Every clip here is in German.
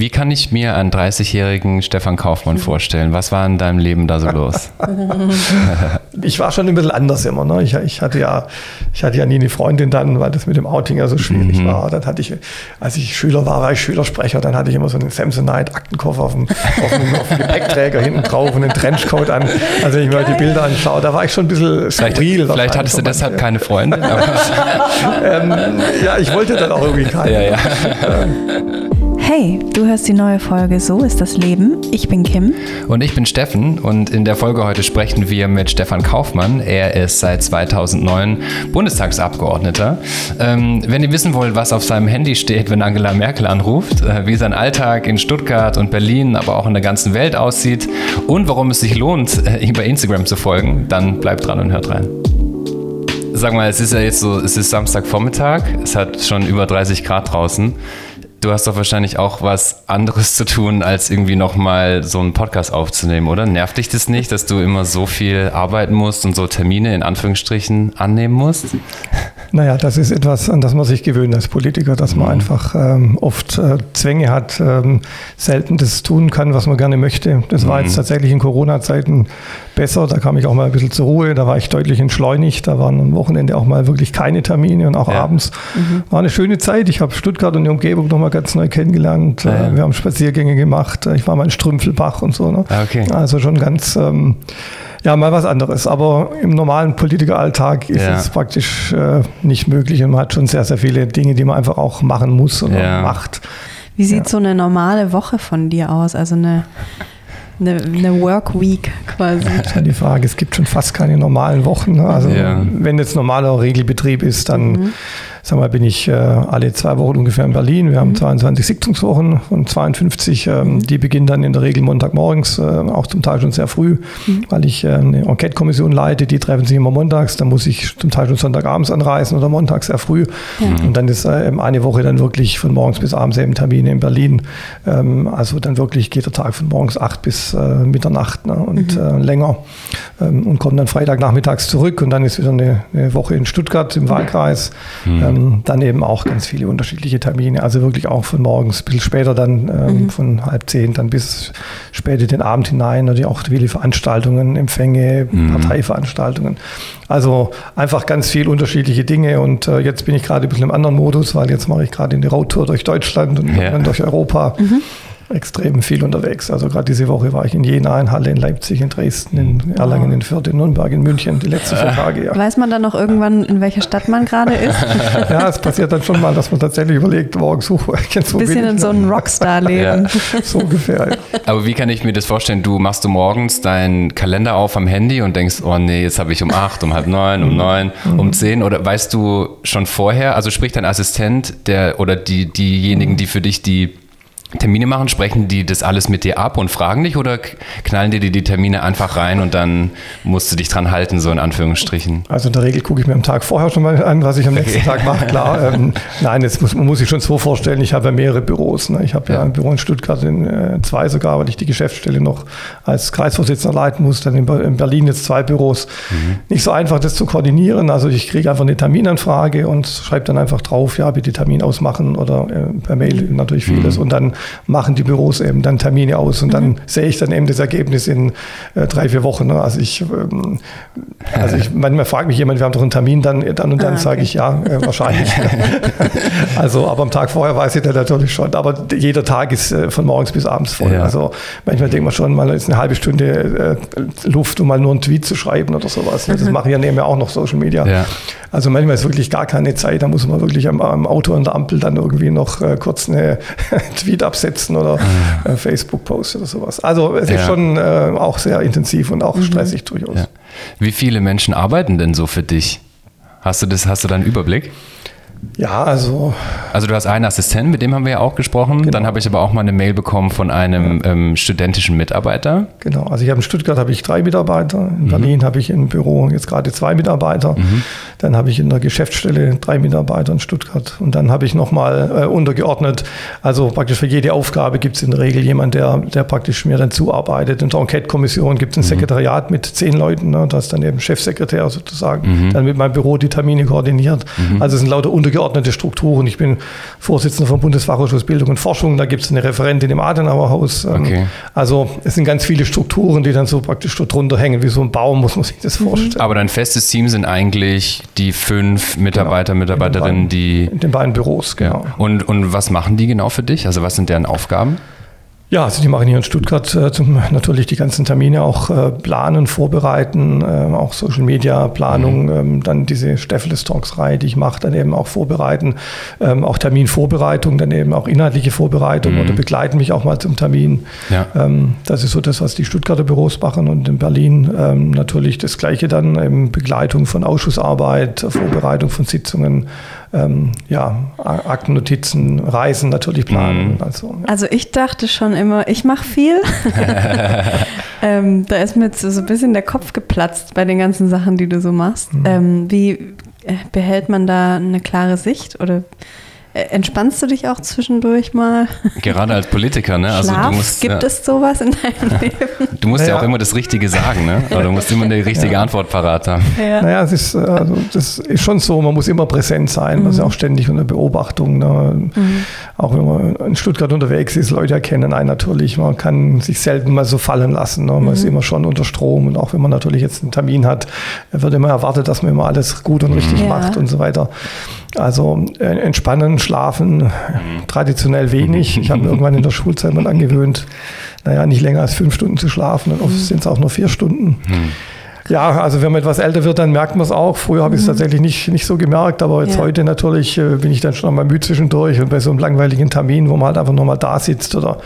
Wie kann ich mir einen 30-jährigen Stefan Kaufmann vorstellen? Was war in deinem Leben da so los? ich war schon ein bisschen anders immer. Ne? Ich, ich, hatte ja, ich hatte ja nie eine Freundin dann, weil das mit dem Outing ja so schwierig mhm. war. Dann hatte ich, als ich Schüler war, war ich Schülersprecher, dann hatte ich immer so einen Samsonite Aktenkoffer auf dem, auf dem, auf dem Gepäckträger hinten drauf und einen Trenchcoat an. Also wenn ich mir die Bilder anschaue, da war ich schon ein bisschen skurril. Vielleicht, vielleicht hattest du deshalb keine Freundin. ähm, ja, ich wollte dann auch irgendwie keine. Ja, ja. Hey, du hörst die neue Folge So ist das Leben. Ich bin Kim. Und ich bin Steffen. Und in der Folge heute sprechen wir mit Stefan Kaufmann. Er ist seit 2009 Bundestagsabgeordneter. Ähm, wenn ihr wissen wollt, was auf seinem Handy steht, wenn Angela Merkel anruft, äh, wie sein Alltag in Stuttgart und Berlin, aber auch in der ganzen Welt aussieht und warum es sich lohnt, äh, ihm bei Instagram zu folgen, dann bleibt dran und hört rein. Sag mal, es ist ja jetzt so, es ist Samstagvormittag, es hat schon über 30 Grad draußen. Du hast doch wahrscheinlich auch was anderes zu tun, als irgendwie nochmal so einen Podcast aufzunehmen, oder? Nervt dich das nicht, dass du immer so viel arbeiten musst und so Termine in Anführungsstrichen annehmen musst? Naja, das ist etwas, an das man sich gewöhnt als Politiker, dass man mhm. einfach ähm, oft äh, Zwänge hat, ähm, selten das tun kann, was man gerne möchte. Das mhm. war jetzt tatsächlich in Corona-Zeiten besser. Da kam ich auch mal ein bisschen zur Ruhe. Da war ich deutlich entschleunigt. Da waren am Wochenende auch mal wirklich keine Termine und auch ja. abends. Mhm. War eine schöne Zeit. Ich habe Stuttgart und die Umgebung nochmal ganz neu kennengelernt. Ja, ja. Wir haben Spaziergänge gemacht. Ich war mal in Strümpfelbach und so. Ne? Ah, okay. Also schon ganz. Ähm, ja, mal was anderes. Aber im normalen Politikeralltag ist ja. es praktisch äh, nicht möglich und man hat schon sehr, sehr viele Dinge, die man einfach auch machen muss oder ja. macht. Wie sieht ja. so eine normale Woche von dir aus? Also eine eine, eine Work Week quasi. Das ist ja die Frage, es gibt schon fast keine normalen Wochen. Ne? Also ja. wenn jetzt normaler Regelbetrieb ist, dann mhm sag mal, bin ich äh, alle zwei Wochen ungefähr in Berlin. Wir haben 22 mhm. Sitzungswochen und 52. Ähm, mhm. die beginnen dann in der Regel Montagmorgens, äh, auch zum Teil schon sehr früh, mhm. weil ich äh, eine Enquete-Kommission leite. Die treffen sich immer montags. Da muss ich zum Teil schon Sonntagabends anreisen oder montags sehr früh. Ja. Und dann ist äh, eine Woche dann wirklich von morgens bis abends eben Termine in Berlin. Ähm, also dann wirklich geht der Tag von morgens acht bis äh, Mitternacht ne? und mhm. Äh, länger und komme dann Freitagnachmittags zurück und dann ist wieder eine, eine Woche in Stuttgart im Wahlkreis. Mhm ähm, dann eben auch ganz viele unterschiedliche Termine. Also wirklich auch von morgens bis später dann ähm, mhm. von halb zehn dann bis später den Abend hinein. Natürlich auch viele Veranstaltungen, Empfänge, mhm. Parteiveranstaltungen. Also einfach ganz viel unterschiedliche Dinge. Und äh, jetzt bin ich gerade ein bisschen im anderen Modus, weil jetzt mache ich gerade eine Roadtour durch Deutschland und ja. durch Europa. Mhm extrem viel unterwegs. Also gerade diese Woche war ich in Jena, in Halle, in Leipzig, in Dresden, in Erlangen, in Fürth, in Nürnberg, in München, die letzten vier Tage. Ja. Weiß man dann noch irgendwann, in welcher Stadt man gerade ist? ja, es passiert dann schon mal, dass man tatsächlich überlegt, morgen suche ich jetzt so Ein bisschen in so einem Rockstar-Leben. Ja. So ungefähr. Ja. Aber wie kann ich mir das vorstellen? Du machst du morgens deinen Kalender auf am Handy und denkst, oh nee, jetzt habe ich um acht, um halb neun, um neun, um mhm. zehn oder weißt du schon vorher, also sprich dein Assistent, der oder die, diejenigen, die für dich die Termine machen, sprechen die das alles mit dir ab und fragen dich oder knallen dir die, die Termine einfach rein und dann musst du dich dran halten, so in Anführungsstrichen? Also in der Regel gucke ich mir am Tag vorher schon mal an, was ich am nächsten okay. Tag mache, klar. Ähm, nein, jetzt muss, man muss sich schon so vorstellen, ich habe ja mehrere Büros. Ne? Ich habe ja. ja. ein Büro in Stuttgart, in äh, zwei sogar, weil ich die Geschäftsstelle noch als Kreisvorsitzender leiten muss, dann in, in Berlin jetzt zwei Büros. Mhm. Nicht so einfach, das zu koordinieren. Also ich kriege einfach eine Terminanfrage und schreibe dann einfach drauf, ja, bitte Termin ausmachen oder äh, per Mail natürlich vieles mhm. und dann machen die Büros eben dann Termine aus und mhm. dann sehe ich dann eben das Ergebnis in äh, drei, vier Wochen. Ne? Also ich, ähm, also ich, manchmal fragt mich jemand, wir haben doch einen Termin, dann, dann und dann ah, okay. sage ich ja, äh, wahrscheinlich. also, aber am Tag vorher weiß ich das natürlich schon. Aber jeder Tag ist äh, von morgens bis abends voll. Ja. Also manchmal denkt man schon, mal ist eine halbe Stunde äh, Luft, um mal nur einen Tweet zu schreiben oder sowas. Ne? Das mhm. machen ja nebenher auch noch Social Media. Ja. Also manchmal ist wirklich gar keine Zeit, da muss man wirklich am, am Auto an der Ampel dann irgendwie noch äh, kurz eine Tweet absetzen oder ah. äh, Facebook-Post oder sowas. Also es ja. ist schon äh, auch sehr intensiv und auch mhm. stressig durchaus. Ja. Wie viele Menschen arbeiten denn so für dich? Hast du das, hast du da einen Überblick? Ja, also. Also du hast einen Assistenten, mit dem haben wir ja auch gesprochen. Genau. Dann habe ich aber auch mal eine Mail bekommen von einem ähm, studentischen Mitarbeiter. Genau, also ich habe in Stuttgart habe ich drei Mitarbeiter, in mhm. Berlin habe ich im Büro jetzt gerade zwei Mitarbeiter, mhm. dann habe ich in der Geschäftsstelle drei Mitarbeiter in Stuttgart und dann habe ich nochmal äh, untergeordnet, also praktisch für jede Aufgabe gibt es in der Regel jemand, der, der praktisch mir dann zuarbeitet. In der Enquete-Kommission gibt es ein mhm. Sekretariat mit zehn Leuten, ne, das ist dann eben Chefsekretär sozusagen, mhm. dann mit meinem Büro die Termine koordiniert. Mhm. Also es sind lauter Unter untergeordnete Strukturen. Ich bin Vorsitzender vom Bundesfachausschuss Bildung und Forschung, da gibt es eine Referentin im Adenauerhaus. Ähm, okay. Also es sind ganz viele Strukturen, die dann so praktisch dort drunter hängen, wie so ein Baum, muss man sich das mhm. vorstellen. Aber dein festes Team sind eigentlich die fünf Mitarbeiter, genau. Mitarbeiterinnen, die... In den beiden Büros, genau. Ja. Und, und was machen die genau für dich? Also was sind deren Aufgaben? Ja, also die machen hier in Stuttgart äh, zum, natürlich die ganzen Termine auch äh, planen, vorbereiten, äh, auch Social Media Planung, mhm. ähm, dann diese Steffeles Talks Reihe, die ich mache, dann eben auch vorbereiten, ähm, auch Terminvorbereitung, dann eben auch inhaltliche Vorbereitung mhm. oder begleiten mich auch mal zum Termin. Ja. Ähm, das ist so das, was die Stuttgarter Büros machen und in Berlin ähm, natürlich das Gleiche dann eben Begleitung von Ausschussarbeit, Vorbereitung von Sitzungen, ähm, ja, Aktennotizen, Reisen natürlich planen. Mhm. Also, ja. also ich dachte schon immer, ich mache viel. ähm, da ist mir jetzt so ein bisschen der Kopf geplatzt bei den ganzen Sachen, die du so machst. Mhm. Ähm, wie äh, behält man da eine klare Sicht oder entspannst du dich auch zwischendurch mal? Gerade als Politiker, ne? Also Schlaf, du musst, gibt ja, es sowas in deinem Leben? Du musst ja, ja auch immer das Richtige sagen, ne? Oder du musst immer eine richtige ja. Antwort parat haben. Ja. Naja, es ist, also, das ist schon so, man muss immer präsent sein, mhm. man ist auch ständig unter Beobachtung. Ne? Mhm. Auch wenn man in Stuttgart unterwegs ist, Leute erkennen einen natürlich, man kann sich selten mal so fallen lassen. Ne? Man mhm. ist immer schon unter Strom und auch wenn man natürlich jetzt einen Termin hat, wird immer erwartet, dass man immer alles gut und richtig macht und so weiter. Also äh, entspannen, schlafen, mhm. traditionell wenig. Ich habe mir irgendwann in der Schulzeit mal angewöhnt, naja, nicht länger als fünf Stunden zu schlafen. Und oft mhm. sind es auch nur vier Stunden. Mhm. Ja, also wenn man etwas älter wird, dann merkt man es auch. Früher habe ich es mhm. tatsächlich nicht, nicht so gemerkt, aber jetzt ja. heute natürlich äh, bin ich dann schon mal müde zwischendurch und bei so einem langweiligen Termin, wo man halt einfach nochmal da sitzt oder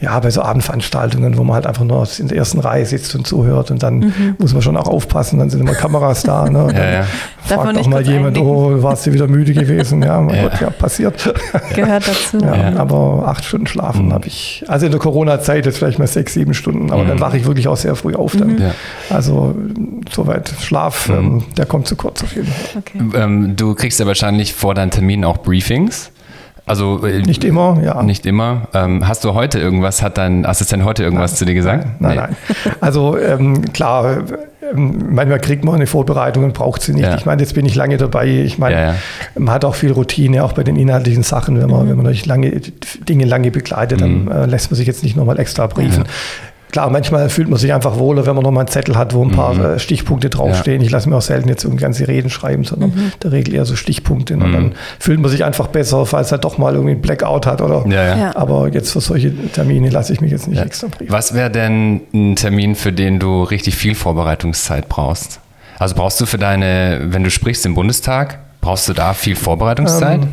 ja, bei so Abendveranstaltungen, wo man halt einfach nur in der ersten Reihe sitzt und zuhört und dann mhm. muss man schon auch aufpassen, dann sind immer Kameras da. Ne? ja, ja. Fragt auch mal jemand, oh, warst du wieder müde gewesen? Ja, mein ja. Gott, ja, passiert. Gehört dazu. Ja, Aber acht Stunden schlafen mhm. habe ich, also in der Corona-Zeit jetzt vielleicht mal sechs, sieben Stunden, aber mhm. dann wache ich wirklich auch sehr früh auf dann. Mhm. Also soweit Schlaf, mhm. ähm, der kommt zu kurz auf jeden Fall. Okay. Ähm, du kriegst ja wahrscheinlich vor deinen Terminen auch Briefings. Also äh, nicht immer, ja. Nicht immer. Ähm, hast du heute irgendwas, hat dein Assistent heute irgendwas nein, zu dir gesagt? Nein, nein. nein. Also ähm, klar, ähm, manchmal kriegt man eine Vorbereitung und braucht sie nicht. Ja. Ich meine, jetzt bin ich lange dabei. Ich meine, ja, ja. man hat auch viel Routine, auch bei den inhaltlichen Sachen. Wenn man, mhm. wenn man natürlich lange Dinge lange begleitet, dann mhm. äh, lässt man sich jetzt nicht nochmal extra briefen. Klar, manchmal fühlt man sich einfach wohler, wenn man nochmal einen Zettel hat, wo ein paar mhm. Äh, Stichpunkte draufstehen. Ja. Ich lasse mir auch selten jetzt irgendwie ganze Reden schreiben, sondern mhm. der Regel eher so Stichpunkte. Mhm. Und dann fühlt man sich einfach besser, falls er doch mal irgendwie ein Blackout hat. Oder, ja, ja. Aber jetzt für solche Termine lasse ich mich jetzt nicht extra briefen. Was wäre denn ein Termin, für den du richtig viel Vorbereitungszeit brauchst? Also brauchst du für deine, wenn du sprichst im Bundestag, brauchst du da viel Vorbereitungszeit? Ähm,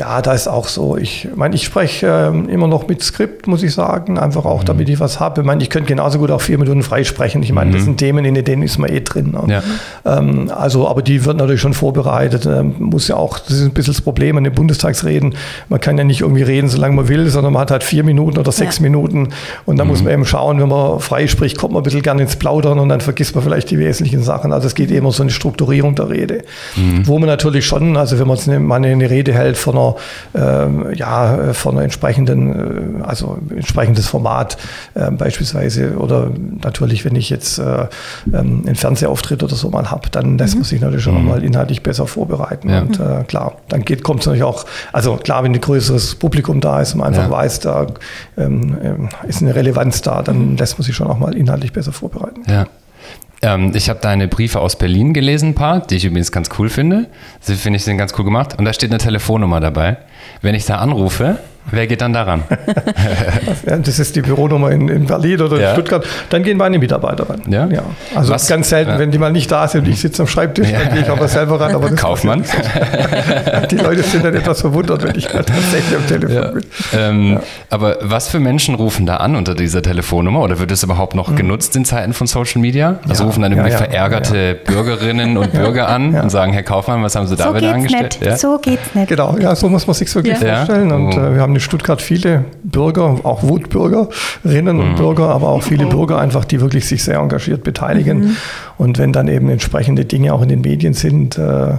ja, da ist auch so. Ich meine, ich spreche ähm, immer noch mit Skript, muss ich sagen. Einfach auch, mhm. damit ich was habe. Ich meine, ich könnte genauso gut auch vier Minuten freisprechen. Ich meine, mhm. das sind Themen, in denen ist man eh drin. Ne? Ja. Ähm, also, aber die wird natürlich schon vorbereitet. Ähm, muss ja auch, das ist ein bisschen das Problem an den Bundestagsreden. Man kann ja nicht irgendwie reden, solange man will, sondern man hat halt vier Minuten oder sechs ja. Minuten. Und da mhm. muss man eben schauen, wenn man frei spricht, kommt man ein bisschen gerne ins Plaudern und dann vergisst man vielleicht die wesentlichen Sachen. Also es geht immer so eine Strukturierung der Rede. Mhm. Wo man natürlich schon, also wenn man jetzt eine, eine Rede hält von einer äh, ja, von einer entsprechenden, äh, also entsprechendes Format äh, beispielsweise oder natürlich, wenn ich jetzt äh, ähm, einen Fernsehauftritt oder so mal habe, dann lässt man mhm. sich natürlich schon mhm. mal inhaltlich besser vorbereiten. Ja. Und äh, klar, dann geht, kommt es natürlich auch, also klar, wenn ein größeres Publikum da ist und man einfach ja. weiß, da ähm, ähm, ist eine Relevanz da, dann mhm. lässt man sich schon auch mal inhaltlich besser vorbereiten. Ja. Ähm, ich habe deine Briefe aus Berlin gelesen, ein paar, die ich übrigens ganz cool finde. Sie finde ich sind ganz cool gemacht. Und da steht eine Telefonnummer dabei. Wenn ich da anrufe, Wer geht dann daran? das ist die Büronummer in, in Berlin oder in ja. Stuttgart. Dann gehen meine Mitarbeiter ran. Ja? ja. Also Was? ganz selten, ja. wenn die mal nicht da sind und ich sitze am Schreibtisch, dann gehe ich aber selber ran. Aber Kaufmann. die Leute sind dann etwas verwundert, wenn ich tatsächlich am Telefon bin. Ähm, aber was für Menschen rufen da an unter dieser Telefonnummer? Oder wird es überhaupt noch mhm. genutzt in Zeiten von Social Media? Also rufen dann irgendwie verärgerte Bürgerinnen und Bürger an und sagen, Herr Kaufmann, was haben Sie da so wieder angestellt? Nicht. So geht's nicht. Genau, ja, so muss man sich wirklich vorstellen. Und oh. äh, wir haben in Stuttgart viele Bürger, auch Wutbürgerinnen und mhm. Bürger, aber auch viele Bürger einfach, die wirklich sich sehr engagiert beteiligen. Mhm. Und wenn dann eben entsprechende Dinge auch in den Medien sind, äh,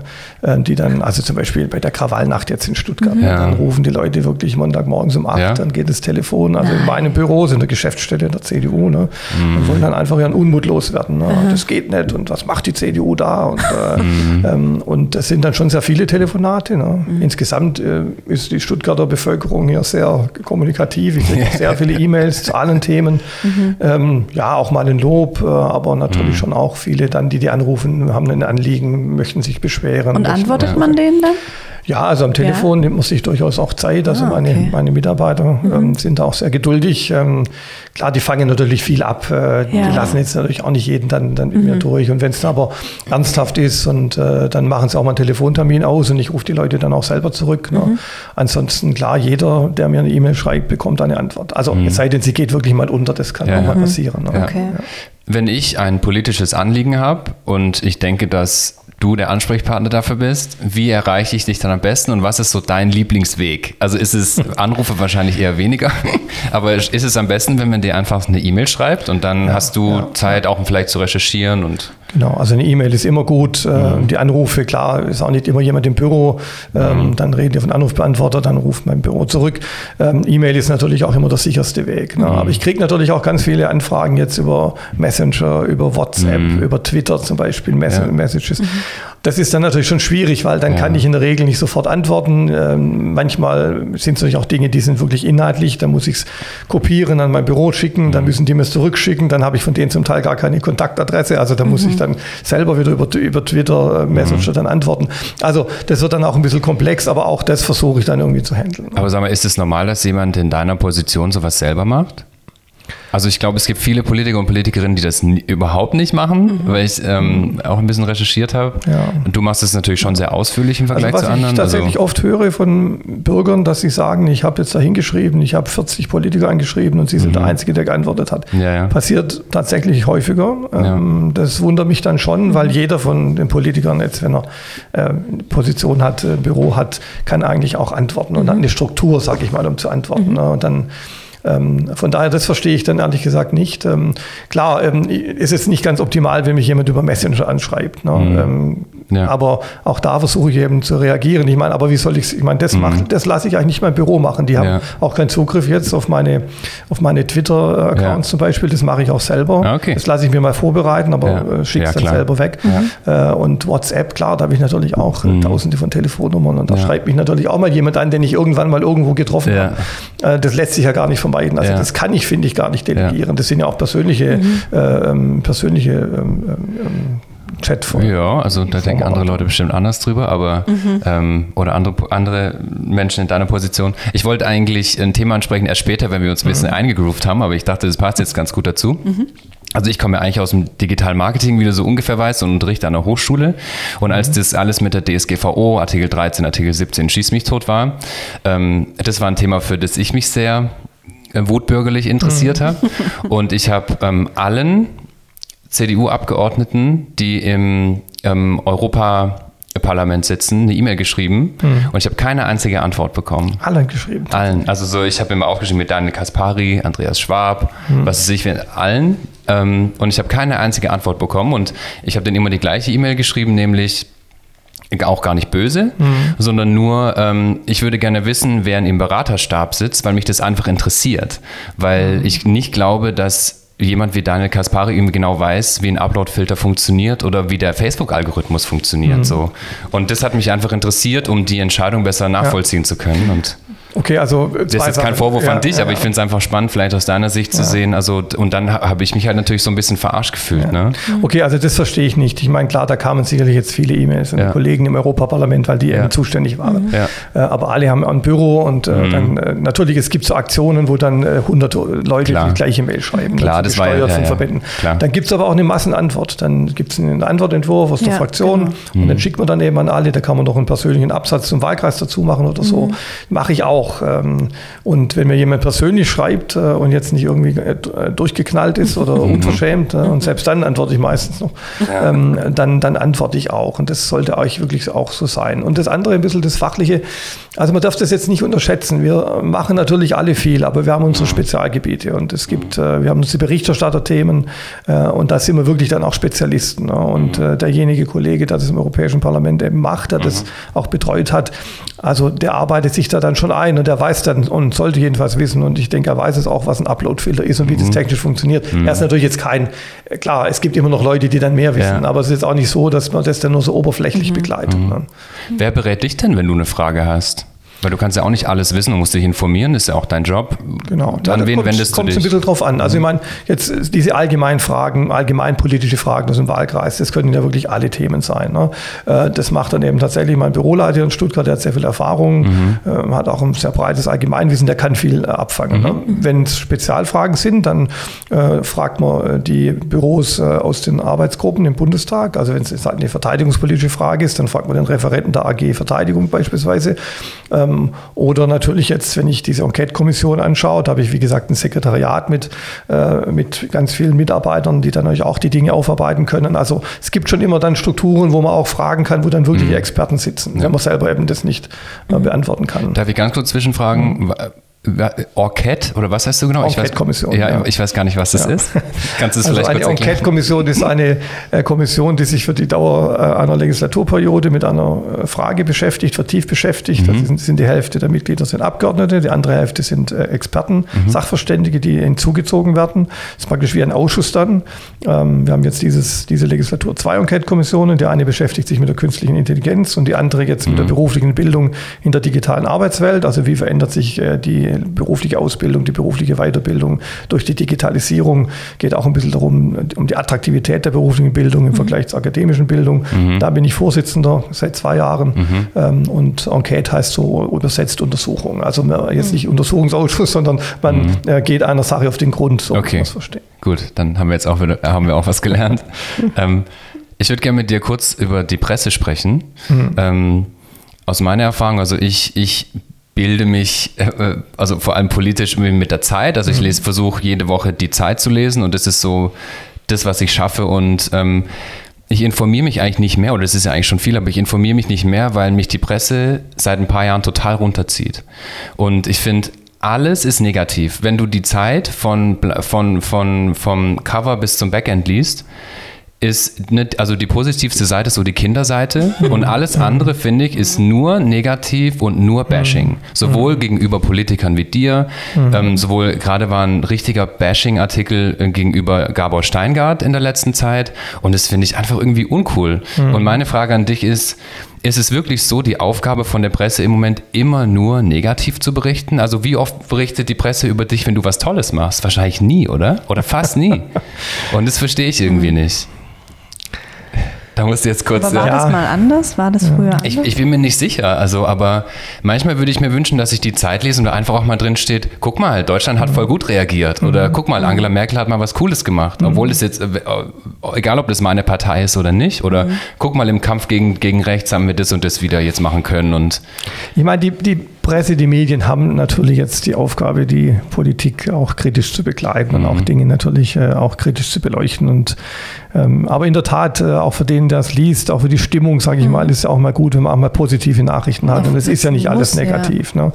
äh die dann, also zum Beispiel bei der Krawallnacht jetzt in Stuttgart, ja. dann rufen die Leute wirklich Montagmorgens um acht, ja. dann geht das Telefon, also Nein. in meinem Büro, in der Geschäftsstelle der CDU, ne, mhm. und wollen dann einfach ihren Unmut loswerden. Ne? Das geht nicht und was macht die CDU da? Und, äh, mhm. ähm, und das sind dann schon sehr viele Telefonate. Ne? Mhm. Insgesamt äh, ist die Stuttgarter Bevölkerung hier sehr kommunikativ. Ich kriege sehr viele E-Mails zu allen Themen. Mhm. Ähm, ja, auch mal ein Lob, äh, aber natürlich mhm. schon auch viele dann, die die anrufen, haben ein Anliegen, möchten sich beschweren. Und antwortet man denen dann? Ja, also am Telefon ja. nimmt man sich durchaus auch Zeit. Also ah, meine, okay. meine Mitarbeiter mhm. ähm, sind da auch sehr geduldig. Ähm, klar, die fangen natürlich viel ab. Äh, ja. Die lassen jetzt natürlich auch nicht jeden dann, dann mit mhm. mir durch. Und wenn es aber ernsthaft ist und äh, dann machen sie auch mal einen Telefontermin aus und ich rufe die Leute dann auch selber zurück. Ne? Mhm. Ansonsten, klar, jeder, der mir eine E-Mail schreibt, bekommt eine Antwort. Also mhm. es sei denn, sie geht wirklich mal unter, das kann ja. auch mal passieren. Ne? Okay. Wenn ich ein politisches Anliegen habe und ich denke, dass du der Ansprechpartner dafür bist. Wie erreiche ich dich dann am besten und was ist so dein Lieblingsweg? Also ist es Anrufe wahrscheinlich eher weniger, aber ist es am besten, wenn man dir einfach eine E-Mail schreibt und dann ja, hast du ja. Zeit auch vielleicht zu recherchieren und Genau, also eine E-Mail ist immer gut. Mhm. Die Anrufe, klar, ist auch nicht immer jemand im Büro. Mhm. Dann reden wir von Anrufbeantworter, dann ruft mein Büro zurück. Ähm, E-Mail ist natürlich auch immer der sicherste Weg. Ne? Mhm. Aber ich kriege natürlich auch ganz viele Anfragen jetzt über Messenger, über WhatsApp, mhm. über Twitter zum Beispiel, Mess ja. Messages. Mhm. Das ist dann natürlich schon schwierig, weil dann ja. kann ich in der Regel nicht sofort antworten. Ähm, manchmal sind es natürlich auch Dinge, die sind wirklich inhaltlich. Da muss ich es kopieren, an mein Büro schicken, dann mhm. müssen die mir es zurückschicken. Dann habe ich von denen zum Teil gar keine Kontaktadresse. Also da muss ich dann selber wieder über, über Twitter äh, Messenger mhm. dann antworten. Also das wird dann auch ein bisschen komplex, aber auch das versuche ich dann irgendwie zu handeln. Aber sag mal, ist es normal, dass jemand in deiner Position sowas selber macht? Also ich glaube, es gibt viele Politiker und Politikerinnen, die das überhaupt nicht machen, mhm. weil ich ähm, auch ein bisschen recherchiert habe. Ja. Und du machst es natürlich schon sehr ausführlich im Vergleich also, zu anderen. Was ich tatsächlich also oft höre von Bürgern, dass sie sagen, ich habe jetzt da hingeschrieben, ich habe 40 Politiker angeschrieben und sie sind mhm. der Einzige, der geantwortet hat. Ja, ja. Passiert tatsächlich häufiger. Ähm, das wundert mich dann schon, weil jeder von den Politikern jetzt, wenn er äh, Position hat, äh, Büro hat, kann eigentlich auch antworten und mhm. hat eine Struktur, sage ich mal, um zu antworten. Mhm. Ne? Und dann von daher, das verstehe ich dann ehrlich gesagt nicht. Ähm, klar, ähm, ist es nicht ganz optimal, wenn mich jemand über Messenger anschreibt. Ne? Mhm. Ähm, ja. Aber auch da versuche ich eben zu reagieren. Ich meine, aber wie soll ich Ich meine, das, mhm. das lasse ich eigentlich nicht mein Büro machen. Die haben ja. auch keinen Zugriff jetzt auf meine, auf meine Twitter-Accounts ja. zum Beispiel. Das mache ich auch selber. Ah, okay. Das lasse ich mir mal vorbereiten, aber ja. Äh, schicke es dann selber weg. Äh, und WhatsApp, klar, da habe ich natürlich auch mhm. tausende von Telefonnummern. Und da schreibt mich natürlich auch mal jemand an, den ich irgendwann mal irgendwo getroffen habe. Äh, das lässt sich ja gar nicht vermeiden. Also das kann ich, finde ich, gar nicht delegieren. Das sind ja auch persönliche, mhm. äh, ähm, persönliche ähm, ähm, Chat vor. Ja, also da denken andere Leute bestimmt anders drüber, aber mhm. ähm, oder andere, andere Menschen in deiner Position. Ich wollte eigentlich ein Thema ansprechen, erst später, wenn wir uns ein bisschen mhm. eingegroovt haben, aber ich dachte, das passt jetzt ganz gut dazu. Mhm. Also ich komme ja eigentlich aus dem Digital Marketing, wie du so ungefähr weißt, und unterrichte an der Hochschule. Und als mhm. das alles mit der DSGVO, Artikel 13, Artikel 17, Schieß mich tot war, ähm, das war ein Thema, für das ich mich sehr wutbürgerlich interessiert mhm. habe. Und ich habe ähm, allen CDU-Abgeordneten, die im ähm, Europaparlament sitzen, eine E-Mail geschrieben mhm. und ich habe keine einzige Antwort bekommen. Allen geschrieben. Allen. Also so, ich habe immer aufgeschrieben mit Daniel Kaspari, Andreas Schwab, mhm. was weiß ich, allen. Ähm, und ich habe keine einzige Antwort bekommen und ich habe dann immer die gleiche E-Mail geschrieben, nämlich auch gar nicht böse, mhm. sondern nur, ähm, ich würde gerne wissen, wer in dem Beraterstab sitzt, weil mich das einfach interessiert. Weil mhm. ich nicht glaube, dass jemand wie Daniel Kaspari eben genau weiß, wie ein Upload-Filter funktioniert oder wie der Facebook-Algorithmus funktioniert. Mhm. So. Und das hat mich einfach interessiert, um die Entscheidung besser nachvollziehen ja. zu können. Und Okay, also das ist jetzt kein Vorwurf ja, an dich, ja, aber ich finde es einfach spannend, vielleicht aus deiner Sicht zu sehen. Also und dann habe ich mich halt natürlich so ein bisschen verarscht gefühlt. Ne? Mhm. Okay, also das verstehe ich nicht. Ich meine, klar, da kamen sicherlich jetzt viele E-Mails an die Kollegen im Europaparlament, weil die eben zuständig waren. Mhm. Äh, aber alle haben ein Büro und äh, mhm. dann äh, natürlich es gibt so Aktionen, wo dann 100 Leute klar. die gleiche Mail schreiben. Klar, das war ja, von Verbänden. Klar. Dann gibt es aber auch eine Massenantwort. Dann gibt es einen Antwortentwurf aus der Fraktion genau. und dann schickt man dann eben an alle. Da kann man noch einen persönlichen Absatz zum Wahlkreis dazu machen oder so. Mache ich auch auch. Ähm, und wenn mir jemand persönlich schreibt äh, und jetzt nicht irgendwie äh, durchgeknallt ist oder mhm. unverschämt, und selbst dann antworte ich meistens noch. Ähm, dann, dann antworte ich auch. Und das sollte euch wirklich auch so sein. Und das andere, ein bisschen das Fachliche, also man darf das jetzt nicht unterschätzen. Wir machen natürlich alle viel, aber wir haben unsere Spezialgebiete und es gibt, wir haben unsere Berichterstatterthemen und da sind wir wirklich dann auch Spezialisten. Ne? Und mhm. derjenige Kollege, der das im Europäischen Parlament eben macht, der das mhm. auch betreut hat, also der arbeitet sich da dann schon ein und der weiß dann und sollte jedenfalls wissen und ich denke, er weiß es auch, was ein Upload-Filter ist und wie mhm. das technisch funktioniert. Mhm. Er ist natürlich jetzt kein, klar, es gibt immer noch Leute, die dann mehr wissen, ja. aber es ist jetzt auch nicht so, dass man das dann nur so oberflächlich mhm. begleitet. Mhm. Ne? Wer berät dich denn, wenn du eine Frage hast? Weil du kannst ja auch nicht alles wissen, du musst dich informieren, ist ja auch dein Job. Genau. An ja, wen kommt, wendest kommt du dich? ein bisschen drauf an. Also ich meine, jetzt diese allgemeinen Fragen, allgemeinpolitische Fragen aus dem Wahlkreis, das können ja wirklich alle Themen sein. Ne? Äh, das macht dann eben tatsächlich mein Büroleiter in Stuttgart, der hat sehr viel Erfahrung, mhm. Ähm, hat auch ein sehr breites Allgemeinwissen, der kann viel äh, abfangen. Ne? Mhm. Ne? Wenn es Spezialfragen sind, dann äh, fragt man äh, die Büros äh, aus den Arbeitsgruppen im Bundestag. Also wenn es halt eine verteidigungspolitische Frage ist, dann fragt man den Referenten der AG Verteidigung beispielsweise. Ähm, oder natürlich jetzt, wenn ich diese Enquete-Kommission anschaue, da habe ich, wie gesagt, ein Sekretariat mit, äh, mit ganz vielen Mitarbeitern, die dann euch auch die Dinge aufarbeiten können. Also es gibt schon immer dann Strukturen, wo man auch fragen kann, wo dann wirklich mhm. Experten sitzen, ja. wenn man selber eben das nicht äh, beantworten kann. Darf ich ganz kurz zwischenfragen? Mhm. Orchette oder was heißt du genau? Enquete-Kommission. Ja, ja, ich weiß gar nicht, was das ja. ist. Kannst du es also vielleicht eine Enquete-Kommission ist eine äh, Kommission, die sich für die Dauer äh, einer Legislaturperiode mit einer äh, Frage beschäftigt, vertieft beschäftigt. Mhm. Das sind, sind, die Hälfte der Mitglieder sind Abgeordnete, die andere Hälfte sind äh, Experten, mhm. Sachverständige, die hinzugezogen werden. Das ist praktisch wie ein Ausschuss dann. Ähm, wir haben jetzt dieses, diese Legislatur zwei Enquete-Kommissionen. Die eine beschäftigt sich mit der künstlichen Intelligenz und die andere jetzt mhm. mit der mhm. beruflichen Bildung in der digitalen Arbeitswelt. Also wie verändert sich äh, die berufliche Ausbildung, die berufliche Weiterbildung durch die Digitalisierung. Geht auch ein bisschen darum, um die Attraktivität der beruflichen Bildung im mhm. Vergleich zur akademischen Bildung. Mhm. Da bin ich Vorsitzender seit zwei Jahren. Mhm. Ähm, und Enquete heißt so übersetzt Untersuchung. Also jetzt mhm. nicht Untersuchungsausschuss, sondern man mhm. äh, geht einer Sache auf den Grund, so okay. muss man es verstehen. Gut, dann haben wir jetzt auch wieder, haben wir auch was gelernt. ähm, ich würde gerne mit dir kurz über die Presse sprechen. Mhm. Ähm, aus meiner Erfahrung, also ich, ich bilde mich, äh, also vor allem politisch mit der Zeit. Also ich mhm. lese, versuche jede Woche die Zeit zu lesen und das ist so das, was ich schaffe. Und ähm, ich informiere mich eigentlich nicht mehr, oder das ist ja eigentlich schon viel, aber ich informiere mich nicht mehr, weil mich die Presse seit ein paar Jahren total runterzieht. Und ich finde, alles ist negativ. Wenn du die Zeit von, von, von, vom Cover bis zum Backend liest, ist, nicht, also die positivste Seite ist so die Kinderseite und alles andere, finde ich, ist nur negativ und nur Bashing. Sowohl gegenüber Politikern wie dir, ähm, sowohl gerade war ein richtiger Bashing-Artikel äh, gegenüber Gabor Steingart in der letzten Zeit und das finde ich einfach irgendwie uncool. Und meine Frage an dich ist, ist es wirklich so die Aufgabe von der Presse im Moment immer nur negativ zu berichten? Also wie oft berichtet die Presse über dich, wenn du was Tolles machst? Wahrscheinlich nie, oder? Oder fast nie. Und das verstehe ich irgendwie nicht. Da musst du jetzt kurz. Aber war ja. das mal anders? War das früher anders? Ich, ich, bin mir nicht sicher. Also, aber manchmal würde ich mir wünschen, dass ich die Zeit lese und da einfach auch mal drin steht: guck mal, Deutschland hat voll gut reagiert. Oder mhm. guck mal, Angela Merkel hat mal was Cooles gemacht. Mhm. Obwohl es jetzt, äh, egal ob das meine Partei ist oder nicht. Oder mhm. guck mal, im Kampf gegen, gegen rechts haben wir das und das wieder jetzt machen können. Und ich meine, die, die Presse, die Medien haben natürlich jetzt die Aufgabe, die Politik auch kritisch zu begleiten und auch mhm. Dinge natürlich äh, auch kritisch zu beleuchten. Und ähm, aber in der Tat, äh, auch für den, der es liest, auch für die Stimmung, sage ich mhm. mal, ist es auch mal gut, wenn man auch mal positive Nachrichten hat. Und es ist ja nicht alles negativ. Ja. Ne?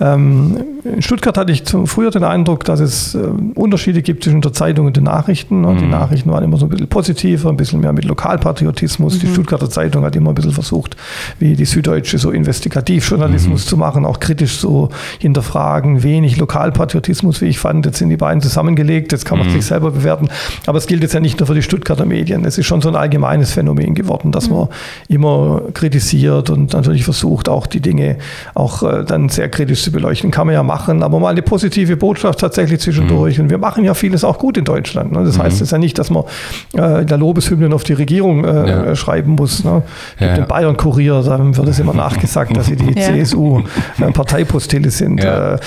Ja. Ähm, in Stuttgart hatte ich zum, früher den Eindruck, dass es äh, Unterschiede gibt zwischen der Zeitung und den Nachrichten. Ne? Mhm. Die Nachrichten waren immer so ein bisschen positiver, ein bisschen mehr mit Lokalpatriotismus. Mhm. Die Stuttgarter Zeitung hat immer ein bisschen versucht, wie die Süddeutsche so Investigativjournalismus mhm. zu machen, auch kritisch so hinterfragen. Wenig Lokalpatriotismus, wie ich fand. Jetzt sind die beiden zusammengelegt, jetzt kann man mhm. sich selber bewerten. Aber es gilt jetzt ja nicht nur für die Stuttgarter Medien. Es ist schon so ein allgemeines Phänomen geworden, dass mhm. man immer kritisiert und natürlich versucht, auch die Dinge auch äh, dann sehr kritisch zu beleuchten. Kann man ja machen, aber mal eine positive Botschaft tatsächlich zwischendurch. Mhm. Und wir machen ja vieles auch gut in Deutschland. Ne? Das mhm. heißt es ja nicht, dass man äh, in der Lobeshymnen auf die Regierung äh, ja. schreiben muss. Ne? Ja, den Bayern-Kurier, da wird es immer nachgesagt, dass sie die CSU Parteipostille sind. Ja. Äh,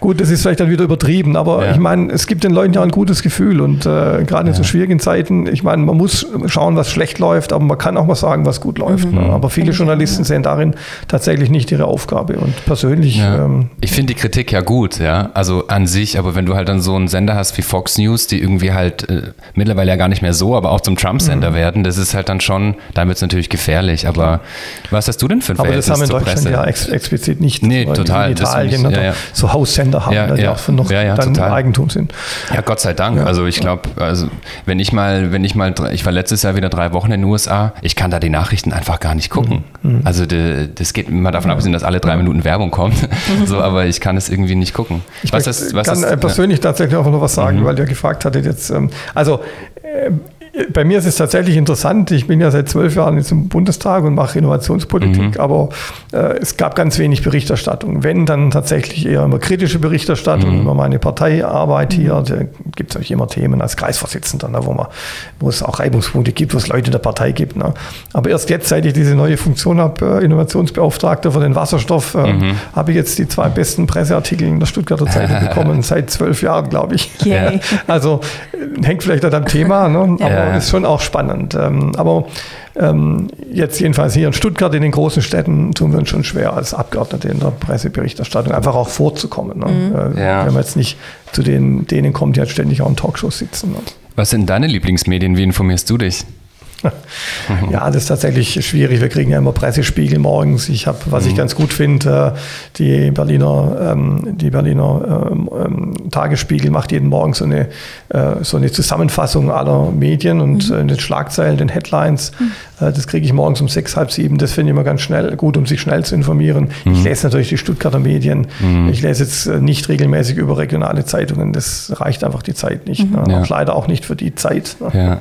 gut, das ist vielleicht dann wieder übertrieben, aber ja. ich meine, es gibt den Leuten ja ein gutes Gefühl und äh, gerade in so schwierigen Zeiten, ich meine, man muss schauen, was schlecht läuft, aber man kann auch mal sagen, was gut läuft. Mhm. Ne? Aber viele Journalisten sehen darin tatsächlich nicht ihre Aufgabe und persönlich. Ähm, ich finde die Kritik ja gut, ja, also an sich, aber wenn du halt dann so einen Sender hast wie Fox News, die irgendwie halt äh, mittlerweile ja gar nicht mehr so, aber auch zum Trump-Sender mhm. werden, das ist halt dann schon, da wird es natürlich gefährlich. Aber was hast du denn für ein Aber das haben wir in Deutschland Presse? ja ex explizit nicht. Nee, total. In Italien ja, ja. so Haussender haben, ja, die auch noch ja, dann total. Eigentum sind. Ja, Gott sei Dank. Also ich glaube, also wenn ich mal, wenn ich mal, ich war letztes Jahr wieder drei Wochen in den USA, ich kann da die Nachrichten einfach gar nicht gucken. Mhm. mhm. Also das geht immer davon abgesehen, dass alle drei Minuten Werbung kommt. so, aber ich kann es irgendwie nicht gucken. Ich was ist, was kann ist, persönlich tatsächlich auch noch was sagen, mhm. weil ihr gefragt hattet jetzt. Ähm, also äh, bei mir ist es tatsächlich interessant. Ich bin ja seit zwölf Jahren jetzt im Bundestag und mache Innovationspolitik, mhm. aber äh, es gab ganz wenig Berichterstattung. Wenn, dann tatsächlich eher immer kritische Berichterstattung mhm. über meine Parteiarbeit hier. Da gibt es natürlich immer Themen als Kreisvorsitzender, ne, wo, man, wo es auch Reibungspunkte gibt, wo es Leute in der Partei gibt. Ne. Aber erst jetzt, seit ich diese neue Funktion habe, äh, Innovationsbeauftragter für den Wasserstoff, äh, mhm. habe ich jetzt die zwei besten Presseartikel in der Stuttgarter Zeitung bekommen, seit zwölf Jahren, glaube ich. Yeah. Also hängt vielleicht an dem Thema, ne? aber ja. Ist schon auch spannend. Ähm, aber ähm, jetzt jedenfalls hier in Stuttgart, in den großen Städten, tun wir uns schon schwer, als Abgeordnete in der Presseberichterstattung einfach auch vorzukommen. Ne? Mhm. Äh, ja. Wenn man jetzt nicht zu den, denen kommt, die halt ständig auch in Talkshows sitzen. Ne? Was sind deine Lieblingsmedien? Wie informierst du dich? Ja, das ist tatsächlich schwierig. Wir kriegen ja immer Pressespiegel morgens. Ich habe, was mhm. ich ganz gut finde, die Berliner, ähm, die Berliner ähm, ähm, Tagesspiegel macht jeden Morgen so eine, äh, so eine Zusammenfassung aller Medien und mhm. äh, den Schlagzeilen, den Headlines. Mhm. Äh, das kriege ich morgens um sechs, halb sieben. Das finde ich immer ganz schnell gut, um sich schnell zu informieren. Ich mhm. lese natürlich die Stuttgarter Medien. Mhm. Ich lese jetzt äh, nicht regelmäßig überregionale Zeitungen. Das reicht einfach die Zeit nicht. Mhm. Ne? Ja. leider auch nicht für die Zeit. Ne?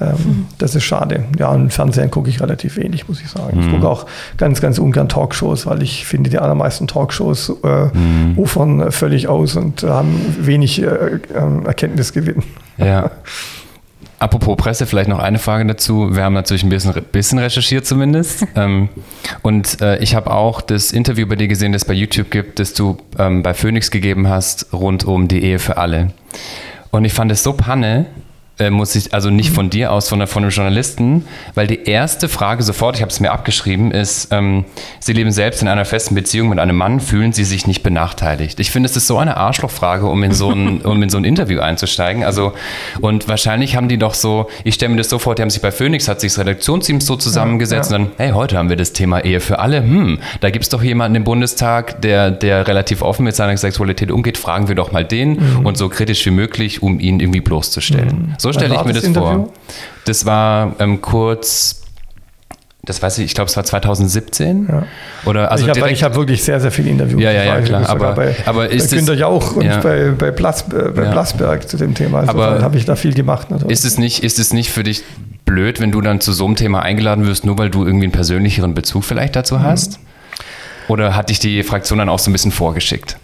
Ja. Ähm, das ist schade schade. Ja, und Fernsehen gucke ich relativ wenig, muss ich sagen. Mhm. Ich gucke auch ganz, ganz ungern Talkshows, weil ich finde, die allermeisten Talkshows äh, mhm. ufern völlig aus und haben wenig äh, ähm, Erkenntnisgewinn. Ja. Apropos Presse, vielleicht noch eine Frage dazu. Wir haben natürlich ein bisschen, bisschen recherchiert zumindest. ähm, und äh, ich habe auch das Interview bei dir gesehen, das es bei YouTube gibt, das du ähm, bei Phoenix gegeben hast, rund um die Ehe für alle. Und ich fand es so panne, äh, muss ich, also nicht von dir aus, sondern von einem Journalisten, weil die erste Frage sofort, ich habe es mir abgeschrieben, ist, ähm, Sie leben selbst in einer festen Beziehung mit einem Mann, fühlen Sie sich nicht benachteiligt? Ich finde, es ist so eine Arschlochfrage, um in so ein, um in so ein Interview einzusteigen. Also, und wahrscheinlich haben die doch so, ich stelle mir das so vor, die haben sich bei Phoenix, hat sich das Redaktionsteam so zusammengesetzt ja, ja. und dann, hey, heute haben wir das Thema Ehe für alle. Hm, da gibt es doch jemanden im Bundestag, der, der relativ offen mit seiner Sexualität umgeht, fragen wir doch mal den mhm. und so kritisch wie möglich, um ihn irgendwie bloßzustellen. Mhm. So stelle ich mir das, das vor. Das war ähm, kurz das weiß ich, ich glaube, es war 2017. Ja. Oder also ich habe hab wirklich sehr, sehr viele Interviews. Ja, ja, ja klar. Aber, bei, aber ist bei Günter Jauch und ja. bei, bei, Blas, äh, bei ja. Blasberg zu dem Thema. Also aber habe ich da viel gemacht. Natürlich. Ist es, nicht, ist es nicht für dich blöd, wenn du dann zu so einem Thema eingeladen wirst, nur weil du irgendwie einen persönlicheren Bezug vielleicht dazu hast? Mhm. Oder hat dich die Fraktion dann auch so ein bisschen vorgeschickt?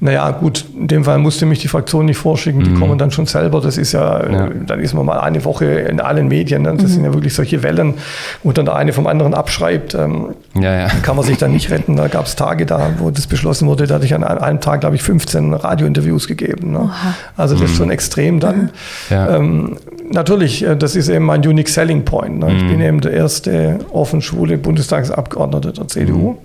Naja, gut, in dem Fall musste mich die Fraktion nicht vorschicken, die mhm. kommen dann schon selber. Das ist ja, ja, dann ist man mal eine Woche in allen Medien. Ne? Das mhm. sind ja wirklich solche Wellen, wo dann der eine vom anderen abschreibt. Ähm, ja, ja. Kann man sich dann nicht retten. Da gab es Tage da, wo das beschlossen wurde, da hatte ich an einem Tag, glaube ich, 15 Radiointerviews gegeben. Ne? Also das ist schon mhm. extrem dann. Ja. Ähm, natürlich, äh, das ist eben mein Unique Selling Point. Ne? Ich bin eben der erste offen schwule Bundestagsabgeordnete der CDU,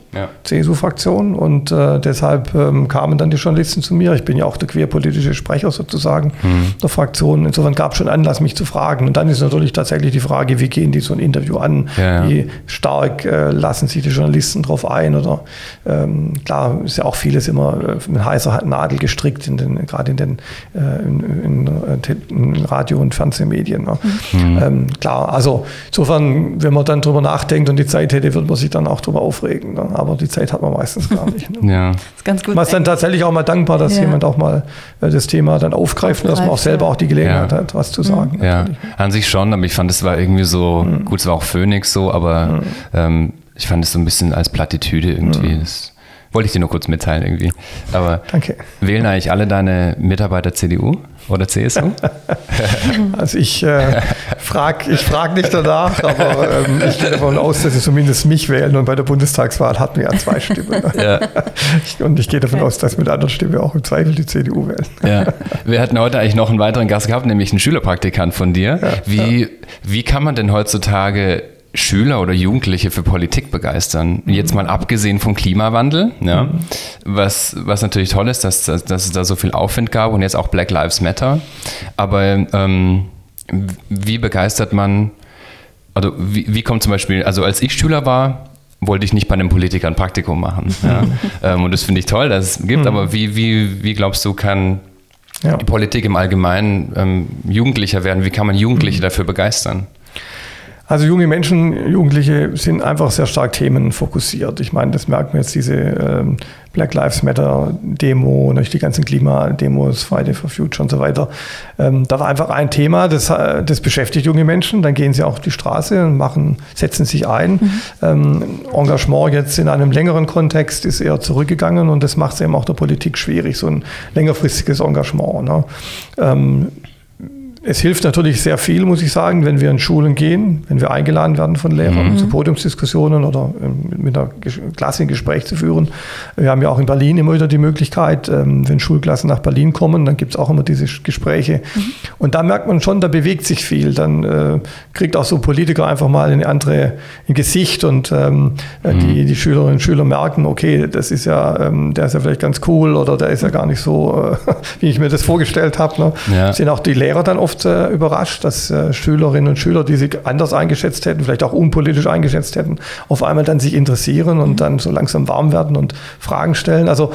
CSU-Fraktion und äh, deshalb ähm, kamen dann die Journalisten zu mir. Ich bin ja auch der queerpolitische Sprecher sozusagen mhm. der Fraktion. Insofern gab es schon Anlass, mich zu fragen. Und dann ist natürlich tatsächlich die Frage, wie gehen die so ein Interview an? Ja. Wie stark äh, lassen sich die Journalisten darauf ein? Oder ähm, klar ist ja auch vieles immer äh, mit heißer Nadel gestrickt, in den, gerade in den äh, in, in, in, Radio- und Fernsehmedien. Ne? Mhm. Ähm, klar, also insofern, wenn man dann drüber nachdenkt und die Zeit hätte, würde man sich dann auch drüber aufregen. Ne? Aber die Zeit hat man meistens gar nicht. Ne? ja. Das ist ganz gut. Was dann tatsächlich auch auch mal dankbar, dass ja. jemand auch mal äh, das Thema dann aufgreift und dass man auch selber auch die Gelegenheit ja. hat, was zu sagen. Ja, an sich schon, aber ich fand, es war irgendwie so, mhm. gut, es war auch Phoenix so, aber mhm. ähm, ich fand es so ein bisschen als Plattitüde irgendwie. Mhm. Das, Wollte ich dir nur kurz mitteilen irgendwie. Aber Danke. wählen eigentlich alle deine Mitarbeiter CDU oder CSU? also ich äh, frage ich frag nicht danach, aber ähm, ich gehe davon aus, dass sie zumindest mich wählen und bei der Bundestagswahl hatten wir ja zwei Stimmen. Ja. und ich gehe davon aus, dass mit der anderen Stimme auch im Zweifel die CDU wählen. Ja. Wir hatten heute eigentlich noch einen weiteren Gast gehabt, nämlich einen Schülerpraktikant von dir. Ja, wie, wie kann man denn heutzutage Schüler oder Jugendliche für Politik begeistern. Jetzt mal abgesehen vom Klimawandel, ja, mhm. was, was natürlich toll ist, dass, dass, dass, es da so viel Aufwind gab und jetzt auch Black Lives Matter. Aber ähm, wie begeistert man, also wie, wie kommt zum Beispiel, also als ich Schüler war, wollte ich nicht bei einem Politiker ein Praktikum machen. Ja. ähm, und das finde ich toll, dass es gibt, mhm. aber wie, wie, wie glaubst du, kann ja. die Politik im Allgemeinen ähm, jugendlicher werden? Wie kann man Jugendliche mhm. dafür begeistern? Also junge Menschen, Jugendliche sind einfach sehr stark themenfokussiert. Ich meine, das merkt man jetzt diese ähm, Black Lives Matter Demo, die ganzen Klimademos, Friday for Future und so weiter. Ähm, da war einfach ein Thema, das, äh, das beschäftigt junge Menschen. Dann gehen sie auch auf die Straße und machen, setzen sich ein. Mhm. Ähm, Engagement jetzt in einem längeren Kontext ist eher zurückgegangen und das macht es eben auch der Politik schwierig, so ein längerfristiges Engagement. Ne? Es hilft natürlich sehr viel, muss ich sagen, wenn wir in Schulen gehen, wenn wir eingeladen werden von Lehrern mhm. zu Podiumsdiskussionen oder ähm, mit einer Klasse ein Gespräch zu führen. Wir haben ja auch in Berlin immer wieder die Möglichkeit, ähm, wenn Schulklassen nach Berlin kommen, dann gibt es auch immer diese Gespräche. Mhm. Und da merkt man schon, da bewegt sich viel. Dann äh, kriegt auch so ein Politiker einfach mal eine andere ein Gesicht und ähm, äh, mhm. die, die Schülerinnen und Schüler merken, okay, das ist ja, ähm, der ist ja vielleicht ganz cool oder der ist ja gar nicht so, äh, wie ich mir das vorgestellt habe. Ne? Ja. Sind auch die Lehrer dann oft oft äh, überrascht, dass äh, Schülerinnen und Schüler, die sich anders eingeschätzt hätten, vielleicht auch unpolitisch eingeschätzt hätten, auf einmal dann sich interessieren und mhm. dann so langsam warm werden und Fragen stellen. Also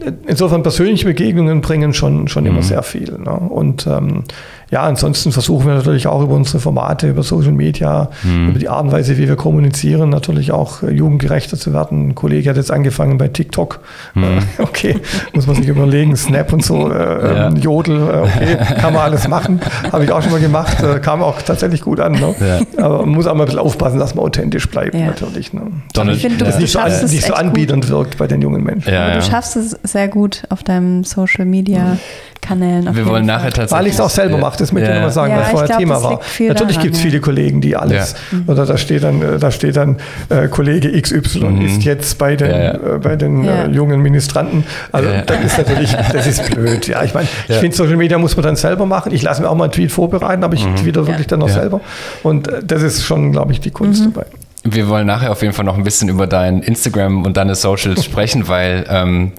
äh, insofern persönliche Begegnungen bringen schon, schon immer mhm. sehr viel. Ne? Und ähm, ja, ansonsten versuchen wir natürlich auch über unsere Formate, über Social Media, mhm. über die Art und Weise, wie wir kommunizieren, natürlich auch äh, jugendgerechter zu werden. Ein Kollege hat jetzt angefangen bei TikTok. Mhm. Äh, okay, muss man sich überlegen, Snap und so, äh, ja. Ähm, Jodel, äh, okay, kann man alles machen. Habe ich auch schon mal gemacht, kam auch tatsächlich gut an. Ne? Ja. Aber man muss auch mal ein bisschen aufpassen, dass man authentisch bleibt ja. natürlich. Ne? Donald, ich finde, du, das nicht, so, an, nicht so anbietend gut. wirkt bei den jungen Menschen. Ja, du schaffst es sehr gut auf deinem Social Media. Mhm. Kanälen. Wir wollen nachher tatsächlich. Weil ich es auch selber mache, das möchte ich nochmal sagen, ja, weil vorher glaub, Thema war. Natürlich gibt es viele Kollegen, die alles, mhm. oder da steht dann, da steht dann äh, Kollege XY mhm. ist jetzt bei den, äh, bei den äh, jungen Ministranten. Also das ist natürlich, das ist blöd. Ja, ich meine, ich finde Social Media muss man dann selber machen. Ich lasse mir auch mal einen Tweet vorbereiten, aber ich mhm. tweete wirklich dann noch selber. Und äh, das ist schon, glaube ich, die Kunst mhm. dabei. Wir wollen nachher auf jeden Fall noch ein bisschen über dein Instagram und deine Socials sprechen, weil ähm,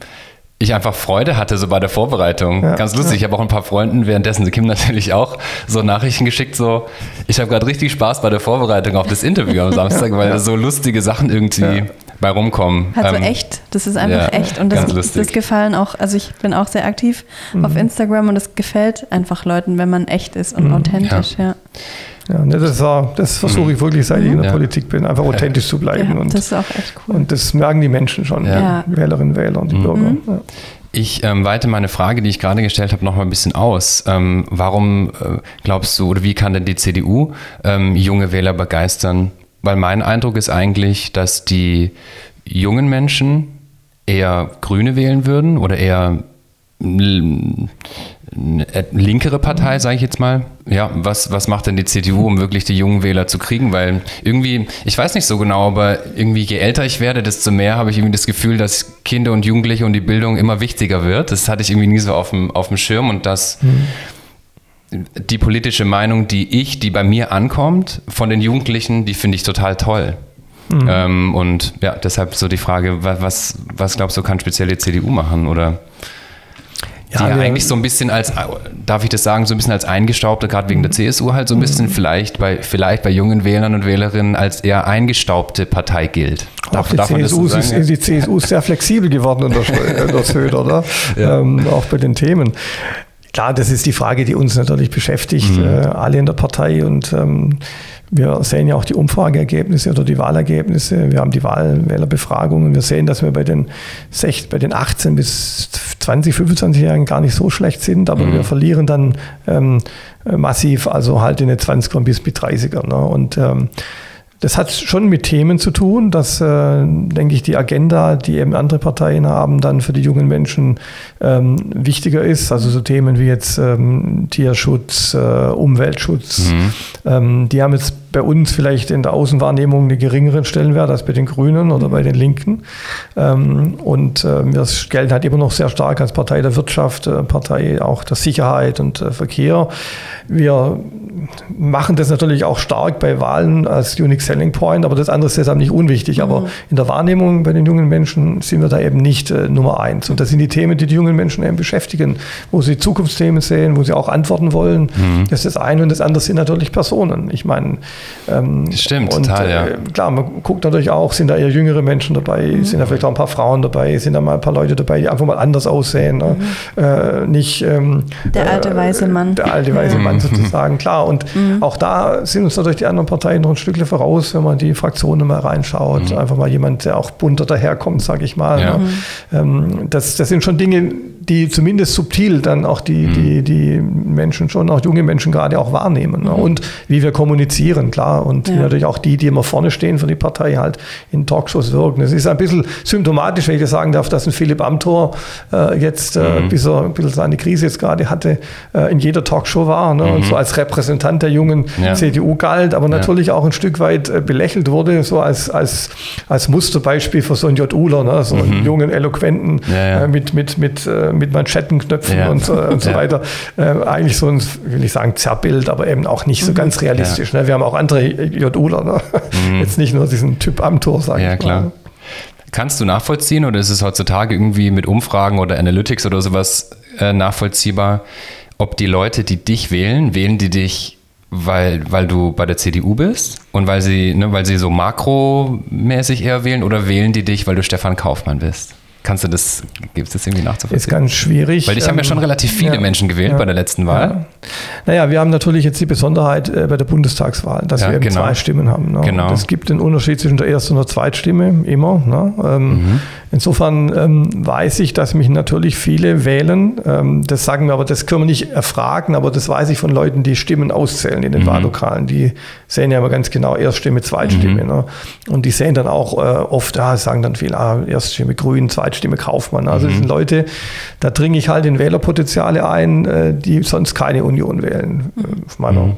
ich einfach Freude hatte so bei der Vorbereitung. Ja, Ganz lustig. Ja. Ich habe auch ein paar Freunden währenddessen, Kim natürlich auch, so Nachrichten geschickt, so, ich habe gerade richtig Spaß bei der Vorbereitung auf das Interview am Samstag, weil ja. so lustige Sachen irgendwie bei rumkommen. Also ähm, echt, das ist einfach echt. Und das, das gefallen auch, also ich bin auch sehr aktiv mhm. auf Instagram und es gefällt einfach Leuten, wenn man echt ist und mhm. authentisch, ja. Ja, ne, das, das versuche ich wirklich, seit ich in der ja. Politik bin, einfach authentisch zu bleiben. Ja, und, das ist auch echt cool. Und das merken die Menschen schon, ja. die Wählerinnen und Wähler und die mhm. Bürger. Ja. Ich ähm, weite meine Frage, die ich gerade gestellt habe, noch mal ein bisschen aus. Ähm, warum äh, glaubst du, oder wie kann denn die CDU ähm, junge Wähler begeistern? Weil mein Eindruck ist eigentlich, dass die jungen Menschen eher Grüne wählen würden oder eher linkere Partei, sage ich jetzt mal. Ja, was, was macht denn die CDU, um wirklich die jungen Wähler zu kriegen? Weil irgendwie, ich weiß nicht so genau, aber irgendwie je älter ich werde, desto mehr habe ich irgendwie das Gefühl, dass Kinder und Jugendliche und die Bildung immer wichtiger wird. Das hatte ich irgendwie nie so auf dem, auf dem Schirm und dass mhm. die politische Meinung, die ich, die bei mir ankommt, von den Jugendlichen, die finde ich total toll. Mhm. Ähm, und ja, deshalb so die Frage, was, was glaubst du, kann speziell die CDU machen? Oder ja, die ja eigentlich so ein bisschen als, darf ich das sagen, so ein bisschen als eingestaubte, gerade wegen der mhm. CSU halt so ein bisschen mhm. vielleicht bei, vielleicht bei jungen Wählern und Wählerinnen als eher eingestaubte Partei gilt. Darf, die, darf CSU so ist, die CSU ist sehr flexibel geworden unter, unter Söder, oder? Ja. Ähm, auch bei den Themen. Klar, das ist die Frage, die uns natürlich beschäftigt, mhm. äh, alle in der Partei und ähm, wir sehen ja auch die Umfrageergebnisse oder die Wahlergebnisse. Wir haben die Wahlwählerbefragungen. Wir sehen, dass wir bei den, 6, bei den 18 bis 20, 25-Jährigen gar nicht so schlecht sind, aber mhm. wir verlieren dann ähm, massiv, also halt in den 20er bis mit 30er. Ne? Und ähm, das hat schon mit Themen zu tun, dass, äh, denke ich, die Agenda, die eben andere Parteien haben, dann für die jungen Menschen ähm, wichtiger ist. Also so Themen wie jetzt ähm, Tierschutz, äh, Umweltschutz. Mhm. Ähm, die haben jetzt bei uns vielleicht in der Außenwahrnehmung einen geringeren Stellenwert als bei den Grünen oder bei den Linken. Ähm, und äh, wir gelten halt immer noch sehr stark als Partei der Wirtschaft, äh, Partei auch der Sicherheit und äh, Verkehr. Wir machen das natürlich auch stark bei Wahlen als Unique Selling Point, aber das andere ist deshalb nicht unwichtig. Aber mhm. in der Wahrnehmung bei den jungen Menschen sind wir da eben nicht äh, Nummer eins. Und das sind die Themen, die die jungen Menschen eben beschäftigen, wo sie Zukunftsthemen sehen, wo sie auch antworten wollen. Mhm. Das ist das eine und das andere sind natürlich Personen. Ich meine, ähm, Stimmt, und, total, ja. Äh, klar, man guckt natürlich auch, sind da eher jüngere Menschen dabei, mhm. sind da vielleicht auch ein paar Frauen dabei, sind da mal ein paar Leute dabei, die einfach mal anders aussehen. Ne? Mhm. Äh, nicht ähm, der alte äh, weiße Mann. Der alte weiße Mann sozusagen, klar. Und mhm. auch da sind uns natürlich die anderen Parteien noch ein Stückchen voraus, wenn man die Fraktionen mal reinschaut. Mhm. Einfach mal jemand, der auch bunter daherkommt, sage ich mal. Ja. Ne? Ähm, das, das sind schon Dinge, die zumindest subtil dann auch die, mhm. die, die Menschen schon, auch junge Menschen gerade auch wahrnehmen. Ne? Mhm. Und wie wir kommunizieren, klar. Und ja. natürlich auch die, die immer vorne stehen für die Partei, halt in Talkshows wirken. Es ist ein bisschen symptomatisch, wenn ich das sagen darf, dass ein Philipp Amthor äh, jetzt, äh, mhm. bis er ein bisschen seine Krise jetzt gerade hatte, äh, in jeder Talkshow war ne? und mhm. so als Repräsentant der jungen ja. CDU galt, aber natürlich ja. auch ein Stück weit äh, belächelt wurde, so als, als, als Musterbeispiel für so einen J.U.ler, ne? so einen mhm. jungen, eloquenten, äh, mit, mit, mit äh, mit Manschettenknöpfen ja. und, und, so ja. weiter. Äh, eigentlich so ein, will ich sagen, Zerrbild, aber eben auch nicht so mhm. ganz realistisch. Ja. Ne? Wir haben auch andere JUler, ne? mhm. jetzt nicht nur diesen Typ am Tor, sage ja, ich mal. Klar. Kannst du nachvollziehen oder ist es heutzutage irgendwie mit Umfragen oder Analytics oder sowas äh, nachvollziehbar, ob die Leute, die dich wählen, wählen die dich weil, weil du bei der CDU bist und weil sie, ne, weil sie so makromäßig eher wählen oder wählen die dich, weil du Stefan Kaufmann bist? Kannst du das, gibt es das irgendwie nachzuvollziehen? Ist ganz schwierig. Weil ich ähm, haben ja schon relativ viele ja, Menschen gewählt ja, bei der letzten Wahl. Ja. Naja, wir haben natürlich jetzt die Besonderheit äh, bei der Bundestagswahl, dass wir eben genau. zwei Stimmen haben. Ne? Genau. Es gibt den Unterschied zwischen der Ersten und der Zweitstimme immer. Ne? Ähm, mhm. Insofern ähm, weiß ich, dass mich natürlich viele wählen. Ähm, das sagen wir aber, das können wir nicht erfragen, aber das weiß ich von Leuten, die Stimmen auszählen in den mhm. Wahllokalen. Die sehen ja immer ganz genau Erststimme, Zweitstimme. Mhm. Ne? Und die sehen dann auch äh, oft, ah, sagen dann viel, ah, Erststimme Grün, Zweitstimme Kaufmann. Also das sind mhm. Leute, da dringe ich halt in Wählerpotenziale ein, äh, die sonst keine Union wählen. Äh, auf meiner mhm.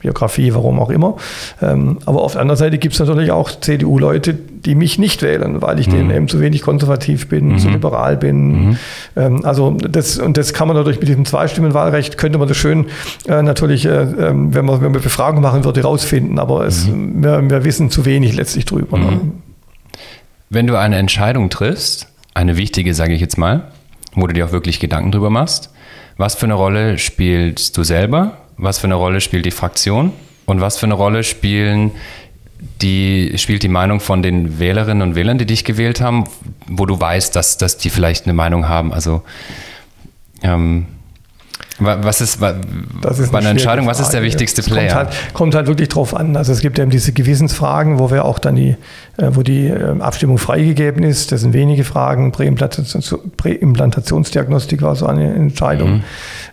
Biografie, warum auch immer. Ähm, aber auf der anderen Seite gibt es natürlich auch CDU-Leute, die mich nicht wählen, weil ich mhm. denen eben zu wenig konservativ bin, mhm. zu liberal bin. Mhm. Ähm, also das, und das kann man natürlich mit diesem Zweistimmenwahlrecht, könnte man das schön äh, natürlich, äh, ähm, wenn, man, wenn man Befragung machen würde, rausfinden. Aber es, mhm. wir, wir, wissen zu wenig letztlich drüber. Ne? Mhm. Wenn du eine Entscheidung triffst, eine wichtige, sage ich jetzt mal, wo du dir auch wirklich Gedanken drüber machst, was für eine Rolle spielst du selber? Was für eine Rolle spielt die Fraktion? Und was für eine Rolle spielen die, spielt die Meinung von den Wählerinnen und Wählern, die dich gewählt haben, wo du weißt, dass, dass die vielleicht eine Meinung haben. Also ähm, was ist, das ist bei einer Entscheidung, was ist der wichtigste Player? Kommt halt, kommt halt, wirklich drauf an. Also es gibt eben diese Gewissensfragen, wo wir auch dann die, äh, wo die ähm, Abstimmung freigegeben ist. Das sind wenige Fragen. Präimplantationsdiagnostik war so eine Entscheidung. Mhm.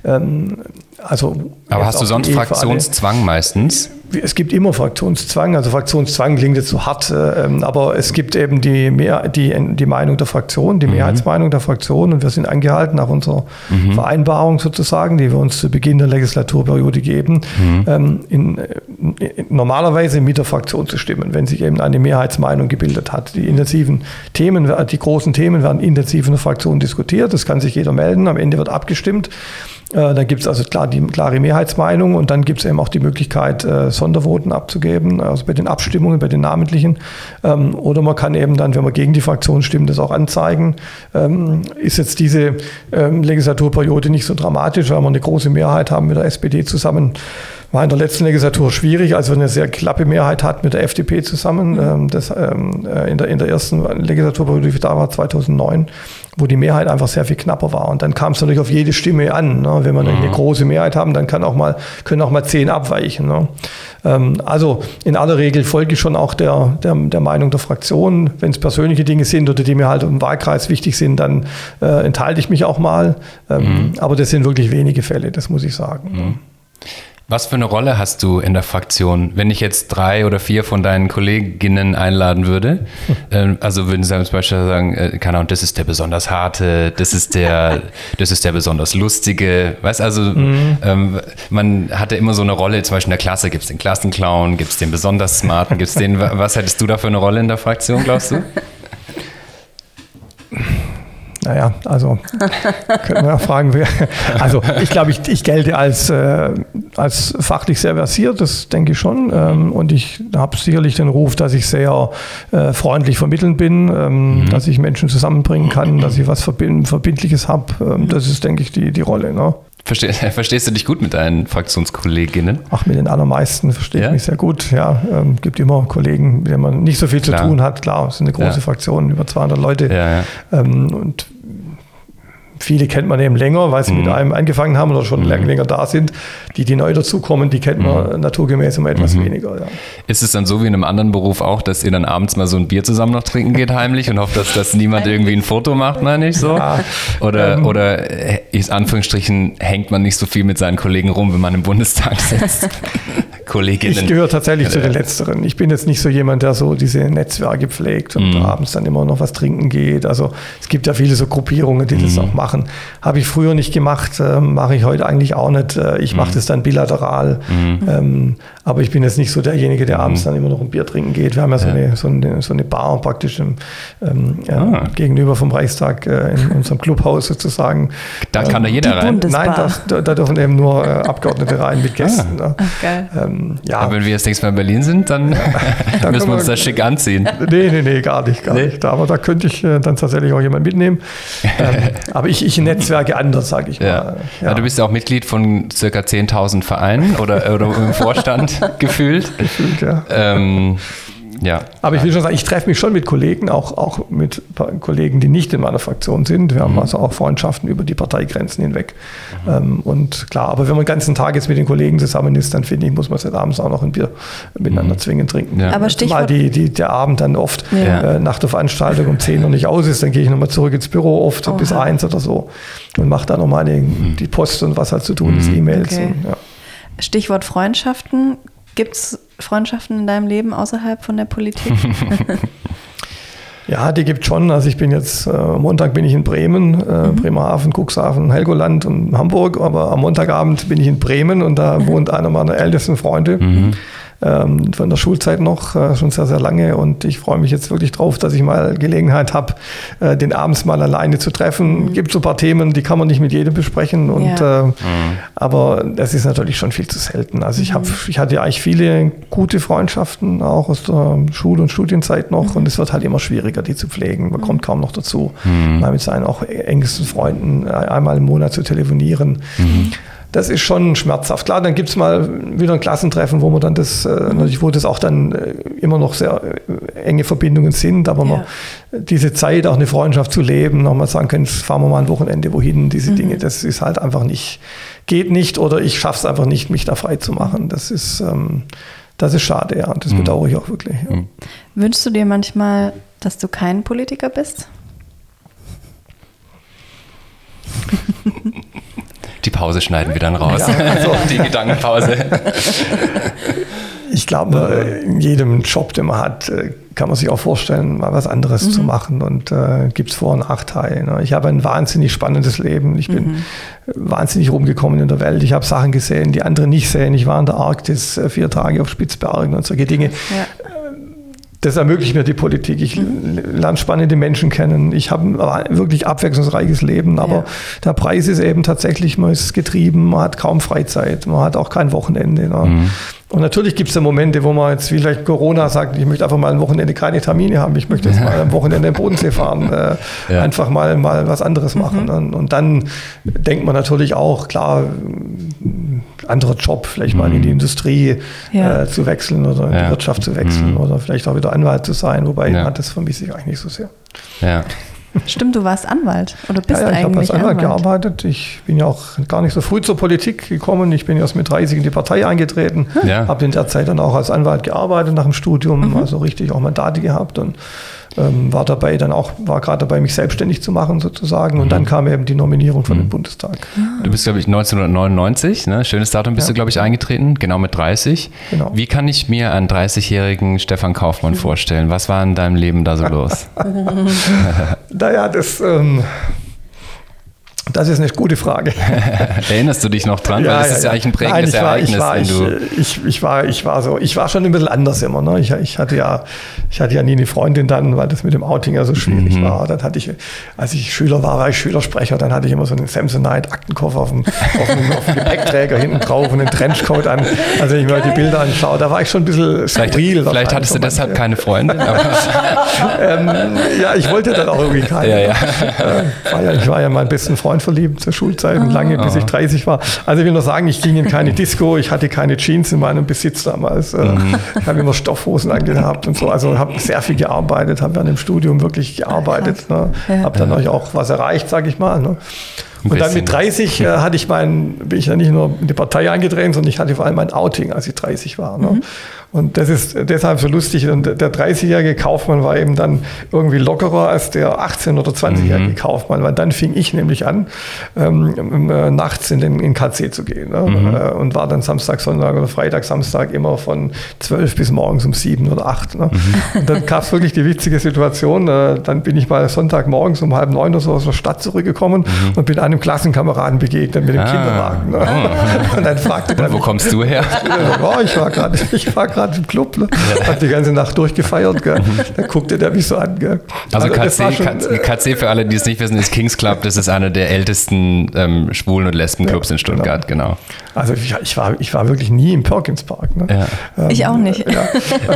Ähm, also Aber hast du sonst Fraktionszwang meistens? Es gibt immer Fraktionszwang. Also Fraktionszwang klingt jetzt so hart, äh, ähm, aber es gibt eben die, Mehr, die, die Meinung der Fraktion, die mhm. Mehrheitsmeinung der Fraktion und wir sind angehalten nach unserer mhm. Vereinbarung sozusagen, die wir uns zu Beginn der Legislaturperiode geben, mhm. ähm, in, in, normalerweise mit der Fraktion zu stimmen, wenn sich eben eine Mehrheitsmeinung gebildet hat. Die intensiven Themen, die großen Themen werden intensiv in der Fraktion diskutiert. Das kann sich jeder melden. Am Ende wird abgestimmt. Äh, da gibt es also klar die klare Mehrheitsmeinung und dann gibt es eben auch die Möglichkeit, äh, Sondervoten abzugeben, also bei den Abstimmungen, bei den namentlichen. Ähm, oder man kann eben dann, wenn man gegen die Fraktion stimmt, das auch anzeigen. Ähm, ist jetzt diese ähm, Legislaturperiode nicht so dramatisch, weil wir eine große Mehrheit haben mit der SPD zusammen. War in der letzten Legislatur schwierig, als wir eine sehr klappe Mehrheit hatten mit der FDP zusammen. Mhm. Das, äh, in, der, in der ersten Legislaturperiode, die da war, 2009 wo die Mehrheit einfach sehr viel knapper war. Und dann kam es natürlich auf jede Stimme an. Ne? Wenn wir mhm. eine große Mehrheit haben, dann kann auch mal, können auch mal zehn abweichen. Ne? Ähm, also in aller Regel folge ich schon auch der, der, der Meinung der Fraktion. Wenn es persönliche Dinge sind oder die mir halt im Wahlkreis wichtig sind, dann äh, enthalte ich mich auch mal. Ähm, mhm. Aber das sind wirklich wenige Fälle, das muss ich sagen. Mhm. Was für eine Rolle hast du in der Fraktion? Wenn ich jetzt drei oder vier von deinen Kolleginnen einladen würde, äh, also würden sie zum Beispiel sagen, äh, keine Ahnung, das ist der besonders harte, das ist der, das ist der besonders lustige, weißt also, mhm. ähm, man hatte immer so eine Rolle, zum Beispiel in der Klasse gibt es den Klassenclown, gibt es den besonders smarten, gibt es den, was hättest du da für eine Rolle in der Fraktion, glaubst du? Naja, also können wir ja fragen, wer. Also ich glaube, ich, ich gelte als, äh, als fachlich sehr versiert, das denke ich schon. Ähm, und ich habe sicherlich den Ruf, dass ich sehr äh, freundlich vermitteln bin, ähm, mhm. dass ich Menschen zusammenbringen kann, dass ich was Verbind Verbindliches habe. Ähm, das ist, denke ich, die, die Rolle. Ne? Versteh, verstehst du dich gut mit deinen Fraktionskolleginnen? Ach, mit den allermeisten verstehe ja? ich mich sehr gut. Ja, ähm, gibt immer Kollegen, mit denen man nicht so viel klar. zu tun hat. Klar, es sind eine große ja. Fraktion, über 200 Leute. Ja. Ähm, und Viele kennt man eben länger, weil sie mhm. mit einem angefangen haben oder schon mhm. länger da sind. Die, die neu dazukommen, die kennt man mhm. naturgemäß immer etwas mhm. weniger. Ja. Ist es dann so wie in einem anderen Beruf auch, dass ihr dann abends mal so ein Bier zusammen noch trinken geht heimlich und hofft, dass, dass niemand irgendwie ein Foto macht, meine ich so? Ja, oder, ähm, oder ist Anführungsstrichen hängt man nicht so viel mit seinen Kollegen rum, wenn man im Bundestag sitzt? Kolleginnen. Ich gehöre tatsächlich zu den Letzteren. Ich bin jetzt nicht so jemand, der so diese Netzwerke pflegt und mhm. abends dann immer noch was trinken geht. Also es gibt ja viele so Gruppierungen, die mhm. das auch machen. Habe ich früher nicht gemacht, äh, mache ich heute eigentlich auch nicht. Äh, ich mache mhm. das dann bilateral. Mhm. Ähm, aber ich bin jetzt nicht so derjenige, der abends mhm. dann immer noch ein Bier trinken geht. Wir haben ja so, ja. Eine, so, eine, so eine Bar praktisch im, ähm, ah. gegenüber vom Reichstag äh, in unserem Clubhaus sozusagen. Da kann da jeder rein. Nein, da, da, dürfen eben nur äh, Abgeordnete rein mit Gästen. Ah. Ne? Ach, geil. Ähm, ähm, ja. Aber wenn wir jetzt nächstes Mal in Berlin sind, dann, dann müssen wir uns das schick anziehen. Nee, nee, nee, gar nicht, gar nee. nicht. Aber da könnte ich äh, dann tatsächlich auch jemanden mitnehmen. ähm, aber ich, ich netzwerke anders, sage ich ja. mal. Ja. ja. du bist ja auch Mitglied von circa 10.000 Vereinen oder, oder im Vorstand gefühlt. Gefühlt, ja. Ähm, ja. Aber ich will schon sagen, ich treffe mich schon mit Kollegen, auch, auch mit Kollegen, die nicht in meiner Fraktion sind. Wir mhm. haben also auch Freundschaften über die Parteigrenzen hinweg. Mhm. Ähm, und klar, aber wenn man den ganzen Tag jetzt mit den Kollegen zusammen ist, dann finde ich, muss man seit abends auch noch ein Bier miteinander mhm. zwingend trinken. Ja. Aber Zumal die, die, der Abend dann oft ja. äh, nach der Veranstaltung um 10 noch nicht aus ist, dann gehe ich nochmal zurück ins Büro, oft Oha. bis 1 oder so und mache da nochmal die, mhm. die Post und was halt zu tun ist, mhm. E-Mails. Okay. Ja. Stichwort Freundschaften. Gibt es Freundschaften in deinem Leben außerhalb von der Politik? ja, die gibt schon. Also ich bin jetzt, äh, Montag bin ich in Bremen, äh, mhm. Bremerhaven, Cuxhaven, Helgoland und Hamburg, aber am Montagabend bin ich in Bremen und da wohnt einer meiner ältesten Freunde. Mhm ähm, von der Schulzeit noch, äh, schon sehr, sehr lange. Und ich freue mich jetzt wirklich drauf, dass ich mal Gelegenheit habe, äh, den abends mal alleine zu treffen. Mhm. Gibt so ein paar Themen, die kann man nicht mit jedem besprechen. Und, ja. äh, mhm. Aber das ist natürlich schon viel zu selten. Also ich, hab, mhm. ich hatte eigentlich viele gute Freundschaften, auch aus der Schul- und Studienzeit noch. Mhm. Und es wird halt immer schwieriger, die zu pflegen. Man kommt mhm. kaum noch dazu, mal mit seinen auch engsten Freunden einmal im Monat zu telefonieren. Mhm das ist schon schmerzhaft. Klar, dann gibt es mal wieder ein Klassentreffen, wo man dann das, äh, natürlich, wo das auch dann äh, immer noch sehr äh, enge Verbindungen sind, aber ja. man, diese Zeit, auch eine Freundschaft zu leben, nochmal sagen können, fahren wir mal ein Wochenende wohin, diese mhm. Dinge, das ist halt einfach nicht, geht nicht oder ich schaffe es einfach nicht, mich da frei zu machen. Das ist, ähm, das ist schade, ja, und das mhm. bedauere ich auch wirklich. Ja. Mhm. Wünschst du dir manchmal, dass du kein Politiker bist? Die Pause schneiden wir dann raus. Ja, also die Gedankenpause. Ich glaube, in jedem Job, den man hat, äh, kann man sich auch vorstellen, mal was anderes mhm. zu machen und äh, gibt es Vor- und Nachteile. Ne? Ich habe ein wahnsinnig spannendes Leben. Ich bin mhm. wahnsinnig rumgekommen in der Welt. Ich habe Sachen gesehen, die andere nicht sehen. Ich war in der Arktis äh, vier Tage auf Spitzbergen und solche Dinge. Das ermöglicht mir die Politik. Ich lerne spannende Menschen kennen. Ich habe ein wirklich abwechslungsreiches Leben, aber ja. der Preis ist eben tatsächlich, man ist getrieben, man hat kaum Freizeit, man hat auch kein Wochenende. Ne? Mhm. Und natürlich gibt es da Momente, wo man jetzt vielleicht Corona sagt, ich möchte einfach mal ein Wochenende keine Termine haben, ich möchte jetzt mal am Wochenende im Bodensee fahren, äh, ja. einfach mal, mal was anderes machen. Mhm. Und, und, dann denkt man natürlich auch, klar, anderer Job, vielleicht mhm. mal in die mhm. Industrie ja. äh, zu wechseln oder in die Wirtschaft zu wechseln mhm. oder vielleicht auch wieder Anwalt zu sein, wobei ja. das vermisse ich eigentlich nicht so sehr. Ja. Stimmt, du warst Anwalt oder bist ja, ja, ich habe als Anwalt, Anwalt, gearbeitet. Ich bin ja auch gar nicht so früh zur Politik gekommen. Ich bin erst mit 30 in die Partei eingetreten, ja. habe in der Zeit dann auch als Anwalt gearbeitet nach dem Studium, mhm. also richtig auch Mandate gehabt und ähm, war dabei dann auch, war gerade dabei, mich selbstständig zu machen sozusagen. Und mhm. dann kam eben die Nominierung von mhm. dem Bundestag. Du bist, glaube ich, 1999, ne? schönes Datum bist ja. du, glaube ich, eingetreten, genau mit 30. Genau. Wie kann ich mir einen 30-jährigen Stefan Kaufmann vorstellen? Was war in deinem Leben da so los? naja, das... Ähm, das ist eine gute Frage. Erinnerst du dich noch dran? Ja, Weil das ja, ist ja eigentlich ein prägendes Nein, Ereignis. Ich war, ich, ich, ich, war, ich, war so, ich war schon ein bisschen anders immer. Ne? Ich, ich, hatte ja, ich hatte ja nie eine Freundin dann, weil das mit dem Outing ja so schwierig mhm. war. Dann hatte ich, als ich Schüler war, war ich Schülersprecher, dann hatte ich immer so einen Samsonite Aktenkoffer auf dem, auf dem, auf dem Gepäckträger hinten drauf und einen Trenchcoat an. Also wenn ich mir die Bilder anschaue, da war ich schon ein bisschen skurril. Vielleicht, vielleicht hattest du deshalb keine Freundin. ähm, ja, ich wollte dann auch irgendwie keine. Ja, ja. Äh, war ja, ich war ja mein besten Freund Freund verliebt zur Schulzeit und lange, bis ich 30 ah. war. Also ich will nur sagen, ich ging in keine Disco, ich hatte keine Jeans in meinem Besitz damals. Äh, mhm. Ich habe immer Stoffhosen angehabt und so. Also habe sehr viel gearbeitet, habe an dem Studium wirklich gearbeitet. Ne? Habe dann ja. auch was erreicht, sage ich mal. Ne? Und dann mit 30 äh, hatte ich mein, bin ich ja nicht nur in die Partei eingetreten, sondern ich hatte vor allem mein Outing, als ich 30 war. Ne? Mhm. Und das ist deshalb so lustig. Und der 30-jährige Kaufmann war eben dann irgendwie lockerer als der 18- oder 20-jährige mhm. Kaufmann, weil dann fing ich nämlich an, ähm, äh, nachts in den in KC zu gehen. Ne? Mhm. Äh, und war dann Samstag, Sonntag oder Freitag, Samstag immer von 12 bis morgens um 7 oder 8. Ne? Mhm. Und dann gab es wirklich die witzige Situation. Äh, dann bin ich mal Sonntagmorgens um halb neun oder so aus der Stadt zurückgekommen mhm. und bin einem Klassenkameraden begegnet mit dem ah. Kinderwagen. Ne? Oh. Und dann fragte dann, wo kommst du her? Oh, ich war gerade gerade im Club, ne? hat die ganze Nacht durchgefeiert. Gell? Da guckte der mich so an. Gell? Also, also KC, schon, KC, für alle, die es nicht wissen, ist Kings Club. Das ist einer der ältesten ähm, Schwulen- und Lesbenclubs ja, in Stuttgart, genau. genau. Also ich, ich, war, ich war wirklich nie im Perkins Park. Ne? Ja. Ähm, ich auch nicht. Ja,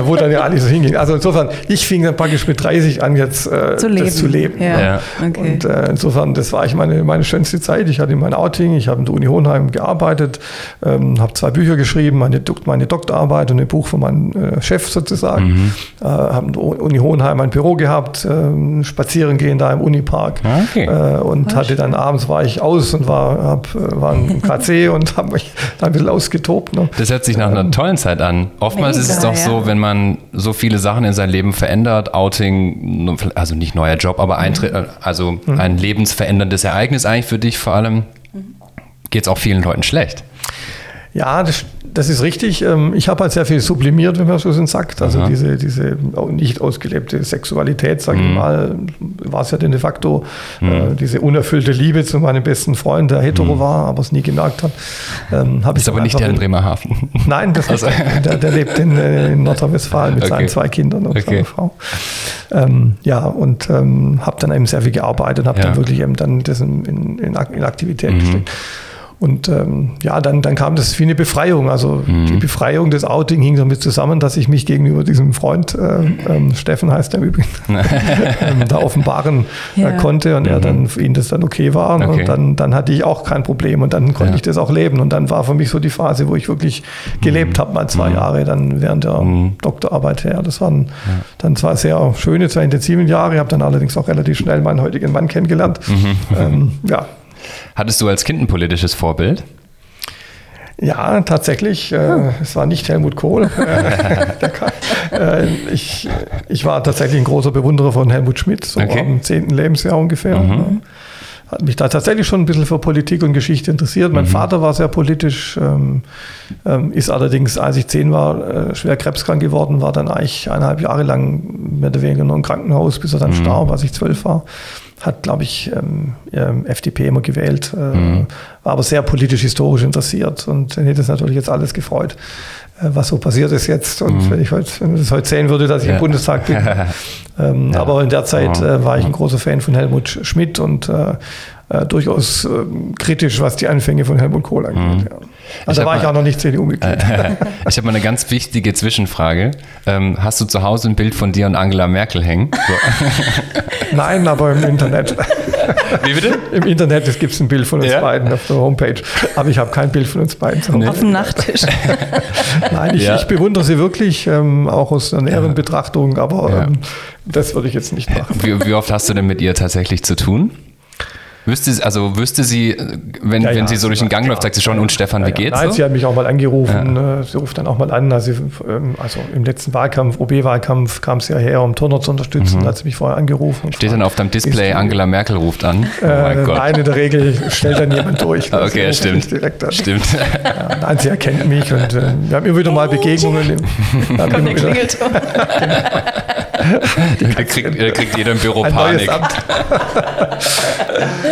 wo dann ja alles so hinging. Also insofern, ich fing dann praktisch mit 30 an, jetzt äh, zu leben. Das zu leben ja. Ne? Okay. Und äh, insofern, das war ich meine, meine schönste Zeit. Ich hatte mein Outing, ich habe in der Uni Hohenheim gearbeitet, ähm, habe zwei Bücher geschrieben, meine, meine Doktorarbeit und ein Buch von meinem äh, Chef sozusagen. Mhm. Äh, habe in der Uni Hohenheim ein Büro gehabt, äh, spazieren gehen da im Unipark. Ah, okay. Äh, und hatte dann abends war ich aus und war, hab, äh, war im KC und habe mich da ein bisschen ausgetobt. Ne? Das hört sich nach einer ähm, tollen Zeit an. Oftmals Mega, ist es doch ja. so, wenn man so viele Sachen in seinem Leben verändert, Outing, also nicht neuer Job, aber Eintritt, mhm. also mhm. ein lebensveränderndes Ereignis eigentlich für dich vor allem, mhm. geht es auch vielen Leuten schlecht. Ja, das, das ist richtig. Ähm, ich habe halt sehr viel sublimiert, wenn man so sagt. Also diese, diese nicht ausgelebte Sexualität, sage ich mhm. mal, war es ja de facto mhm. Äh, diese unerfüllte Liebe zu meinem besten Freund, der hetero mhm. war, aber es nie gemerkt hat. Ähm, ist aber nicht der in Bremerhaven. Nein, das also. ist, der, der lebt in, äh, in Nordrhein-Westfalen mit okay. seinen zwei Kindern und okay. seiner Frau. Ähm, ja, und ähm, habe dann eben sehr viel gearbeitet und habe ja. dann wirklich eben dann das in, in, in Aktivität mhm. gesteckt. Und ähm, ja, dann, dann kam das wie eine Befreiung. Also mhm. die Befreiung des Outing hing damit zusammen, dass ich mich gegenüber diesem Freund, äh, ähm, Steffen heißt er übrigens, ähm, da offenbaren äh, ja. konnte und mhm. er dann für ihn das dann okay war. Okay. Und dann, dann hatte ich auch kein Problem und dann konnte ja. ich das auch leben. Und dann war für mich so die Phase, wo ich wirklich gelebt mhm. habe, mal zwei mhm. Jahre dann während der mhm. Doktorarbeit her. Das waren ja. dann zwar sehr schöne, sehr intensive Jahre. Ich habe dann allerdings auch relativ schnell meinen heutigen Mann kennengelernt. Mhm. Ähm, ja, Hattest du als Kind ein politisches Vorbild? Ja, tatsächlich. Äh, es war nicht Helmut Kohl. äh, ich, ich war tatsächlich ein großer Bewunderer von Helmut Schmidt, so okay. am zehnten Lebensjahr ungefähr. Mhm. Hat mich da tatsächlich schon ein bisschen für Politik und Geschichte interessiert. Mein mhm. Vater war sehr politisch, ähm, ähm, ist allerdings, als ich zehn war, äh, schwer krebskrank geworden, war dann eigentlich eineinhalb Jahre lang mehr oder weniger nur im Krankenhaus, bis er dann mhm. starb, als ich zwölf war hat, glaube ich, ähm, ähm FDP immer gewählt, äh, mhm. War aber sehr politisch-historisch interessiert und dann hätte es natürlich jetzt alles gefreut, äh, was so passiert ist jetzt. Und mhm. wenn ich heute, wenn das heute sehen würde, dass ich ja. im Bundestag bin. ähm, ja. Aber in der Zeit äh, war ich ein großer Fan von Helmut Schmidt und äh, äh, durchaus ähm, kritisch, was die Anfänge von Helmut Kohl angeht. Mhm. Ja. Also da war mal, ich auch noch nicht CDU-Mitglied. ich habe mal eine ganz wichtige Zwischenfrage. Ähm, hast du zu Hause ein Bild von dir und Angela Merkel hängen? So. Nein, aber im Internet. Wie bitte? Im Internet gibt es ein Bild von uns beiden auf Homepage. Aber ich habe kein Bild von uns beiden zu Hause. Auf dem Nachttisch. Nein, ich, ja. ich, bewundere sie wirklich, ähm, auch aus einer näheren Betrachtung, aber ähm, das würde ich jetzt nicht machen. Wie, wie oft hast du denn mit ihr tatsächlich zu tun? Wüsste sie, also wüsste sie, wenn, ja, wenn sie so durch den Gang läuft, sagt sie schon, und Stefan, wie geht's? Nein, so? sie hat mich auch mal angerufen, äh, sie ruft dann auch mal an. Also, ähm, also im letzten Wahlkampf, OB-Wahlkampf, kam sie ja her, um Turner zu unterstützen, mhm. hat sie mich vorher angerufen. Steht dann auf deinem Display, Angela Merkel ruft an? Oh äh, nein, in der Regel stellt dann jemand durch. okay, ja, stimmt. Direkt an. Stimmt. Ja, nein, sie erkennt mich und äh, wir haben immer wieder mal Begegnungen. Im, Kommt der Klingelton. da kriegt, kriegt jeder im Büro ein Panik.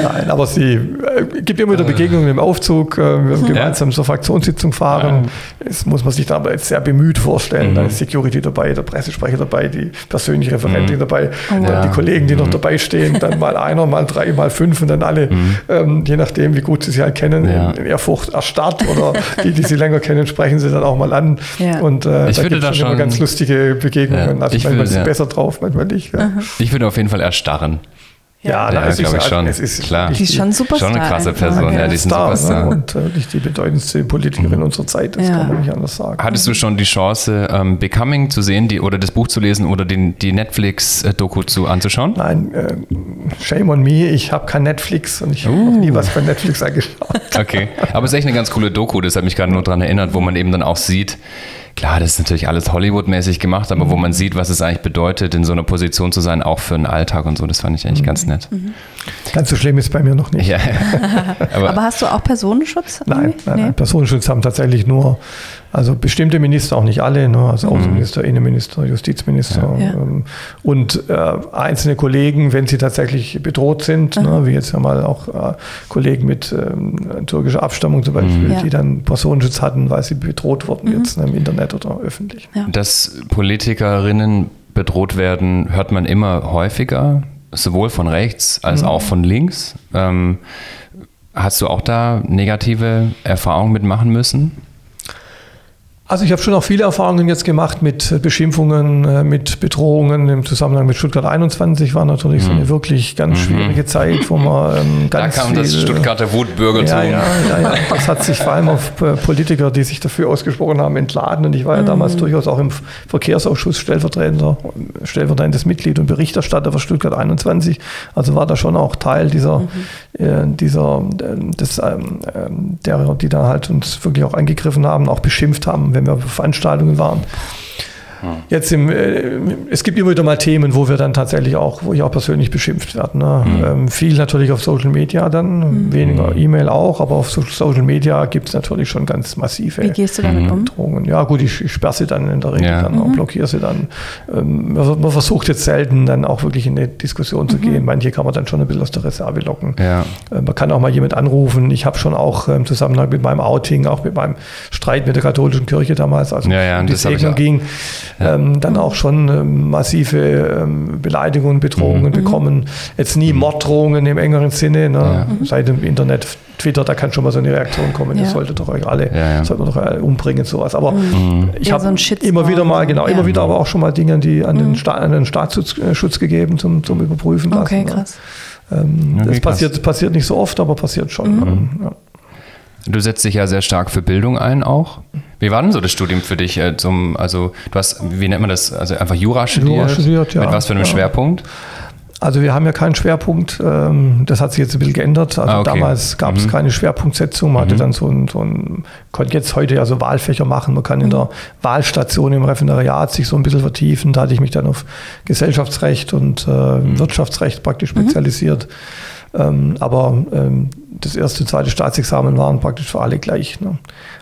Nein, aber sie äh, gibt immer wieder Begegnungen im Aufzug. Äh, wir ja. gemeinsam zur Fraktionssitzung fahren. Ja. Das muss man sich da aber jetzt sehr bemüht vorstellen. Mhm. Da ist Security dabei, der Pressesprecher dabei, die persönliche Referentin mhm. dabei, oh, ja. die Kollegen, die noch mhm. dabei stehen, dann mal einer, mal drei, mal fünf und dann alle, mhm. ähm, je nachdem, wie gut sie sich halt kennen, in, in Ehrfurcht erstarrt oder die, die sie länger kennen, sprechen sie dann auch mal an. Und äh, ich da gibt es immer ganz lustige Begegnungen. Also manchmal ist sie besser drauf, manchmal nicht. Ich würde auf jeden Fall erstarren. Ja, ja, ja glaube ich schon. Es ist klar. Die ist schon super Schon eine krasse Person, ja, ja die ist ein Superstar. Ne? Und wirklich äh, die bedeutendste Politikerin mhm. unserer Zeit, das kann man nicht anders sagen. Hattest du schon die Chance, ähm, Becoming zu sehen die, oder das Buch zu lesen oder den, die Netflix-Doku zu, anzuschauen? Nein, äh, shame on me, ich habe kein Netflix und ich habe uh. nie was bei Netflix angeschaut. Okay, aber es ist echt eine ganz coole Doku, das hat mich gerade nur daran erinnert, wo man eben dann auch sieht, Klar, das ist natürlich alles Hollywood-mäßig gemacht, aber mhm. wo man sieht, was es eigentlich bedeutet, in so einer Position zu sein, auch für den Alltag und so, das fand ich eigentlich mhm. ganz nett. Mhm. Ganz so schlimm ist es bei mir noch nicht. Ja. aber, aber, hast du auch Personenschutz? Nein, nein, nein, Personenschutz haben tatsächlich nur also bestimmte Minister, auch nicht alle, ne? also mhm. Außenminister, Innenminister, Justizminister ja. ähm, und äh, einzelne Kollegen, wenn sie tatsächlich bedroht sind, ne? wie jetzt ja mal auch äh, Kollegen mit ähm, türkischer Abstammung zum Beispiel, mhm. die dann Personenschutz hatten, weil sie bedroht wurden mhm. jetzt ne, im Internet oder öffentlich. Ja. Dass Politikerinnen bedroht werden, hört man immer häufiger, sowohl von rechts als mhm. auch von links. Ähm, hast du auch da negative Erfahrungen mitmachen müssen? Also ich habe schon auch viele Erfahrungen jetzt gemacht mit Beschimpfungen, äh, mit Bedrohungen im Zusammenhang mit Stuttgart 21 war natürlich mhm. so eine mhm. wirklich ganz mhm. schwierige Zeit, wo man ähm, ganz Da kam viel, das Stuttgarter Wutbürgertum. Ja, ja, ja, ja, Das hat sich vor allem auf äh, Politiker, die sich dafür ausgesprochen haben, entladen. Und ich war ja damals mhm. durchaus auch im Verkehrsausschuss stellvertretender, stellvertretendes Mitglied und Berichterstatter für Stuttgart 21. Also war da schon auch Teil dieser, mhm. äh, dieser äh, des, ähm, ähm, derer, die da halt uns wirklich auch angegriffen haben, auch beschimpft haben wenn wir auf Veranstaltungen waren. Jetzt im, äh, es gibt immer wieder mal Themen, wo wir dann tatsächlich auch, wo ich auch persönlich beschimpft werde. Ne? Mhm. Ähm, viel natürlich auf Social Media dann, mhm. weniger E-Mail auch, aber auf Social Media gibt es natürlich schon ganz massive Wie gehst du damit um? Drohungen. Ja gut, ich, ich sperre sie dann in der Regel ja. dann mhm. auch, blockiere sie dann. Ähm, man, versucht jetzt selten dann auch wirklich in eine Diskussion zu mhm. gehen. Manche kann man dann schon ein bisschen aus der Reserve locken. Ja. Äh, man kann auch mal jemand anrufen. Ich habe schon auch im Zusammenhang mit meinem Outing, auch mit meinem Streit mit der katholischen Kirche damals, als ja, ja, um die Segnung ging, ähm, dann auch schon ähm, massive ähm, Beleidigungen, Bedrohungen mhm. bekommen. Jetzt nie mhm. Morddrohungen im engeren Sinne. Ne? Ja. Seit dem Internet, Twitter, da kann schon mal so eine Reaktion kommen. Ja. Ihr solltet doch euch alle, ja, sollten wir doch alle umbringen, sowas. Aber mhm. ich habe so immer wieder mal, genau, immer wieder aber auch schon mal Dinge, die an den, mhm. Sta an den Staatsschutz äh, gegeben zum, zum Überprüfen lassen. Okay, ne? krass. Ähm, okay, das passiert, passiert nicht so oft, aber passiert schon. Mhm. Ja. Du setzt dich ja sehr stark für Bildung ein auch. Wie war denn so das Studium für dich? Äh, zum, also du hast, wie nennt man das, also einfach Jura studiert? Jura studiert, ja. Mit was für einem ja. Schwerpunkt? Also wir haben ja keinen Schwerpunkt, ähm, das hat sich jetzt ein bisschen geändert. Also ah, okay. damals gab es mhm. keine Schwerpunktsetzung, man mhm. hatte dann so ein, so ein, konnte jetzt heute ja so Wahlfächer machen, man kann in der Wahlstation im Referendariat sich so ein bisschen vertiefen. Da hatte ich mich dann auf Gesellschaftsrecht und äh, mhm. Wirtschaftsrecht praktisch mhm. spezialisiert. Ähm, aber ähm, das erste, zweite Staatsexamen waren praktisch für alle gleich. Ne?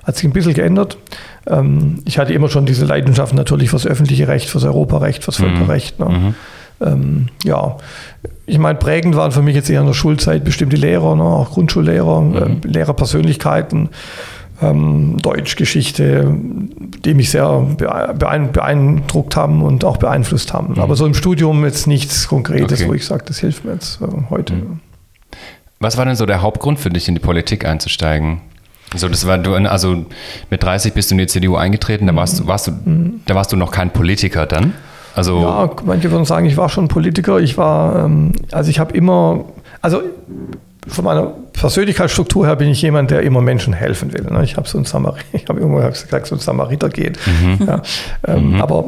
Hat sich ein bisschen geändert. Ähm, ich hatte immer schon diese Leidenschaft natürlich fürs öffentliche Recht, fürs Europarecht, fürs mhm. Völkerrecht. Ne? Mhm. Ähm, ja, ich meine, prägend waren für mich jetzt eher in der Schulzeit bestimmte Lehrer, ne? auch Grundschullehrer, mhm. äh, Lehrerpersönlichkeiten. Ähm, Deutschgeschichte, die mich sehr beeindruckt haben und auch beeinflusst haben. Mhm. Aber so im Studium jetzt nichts Konkretes, okay. wo ich sage, das hilft mir jetzt äh, heute. Mhm. Was war denn so der Hauptgrund für dich, in die Politik einzusteigen? So, das war du, also mit 30 bist du in die CDU eingetreten, da warst du, warst du, da warst du noch kein Politiker dann? Also ja, manche würden sagen, ich war schon Politiker. Ich war, ähm, also ich habe immer, also von meiner Persönlichkeitsstruktur her bin ich jemand, der immer Menschen helfen will. Ne? Ich habe so ein Samariter, ich habe irgendwo gesagt, so ein Samariter geht. Mhm. Ja, ähm, mhm. Aber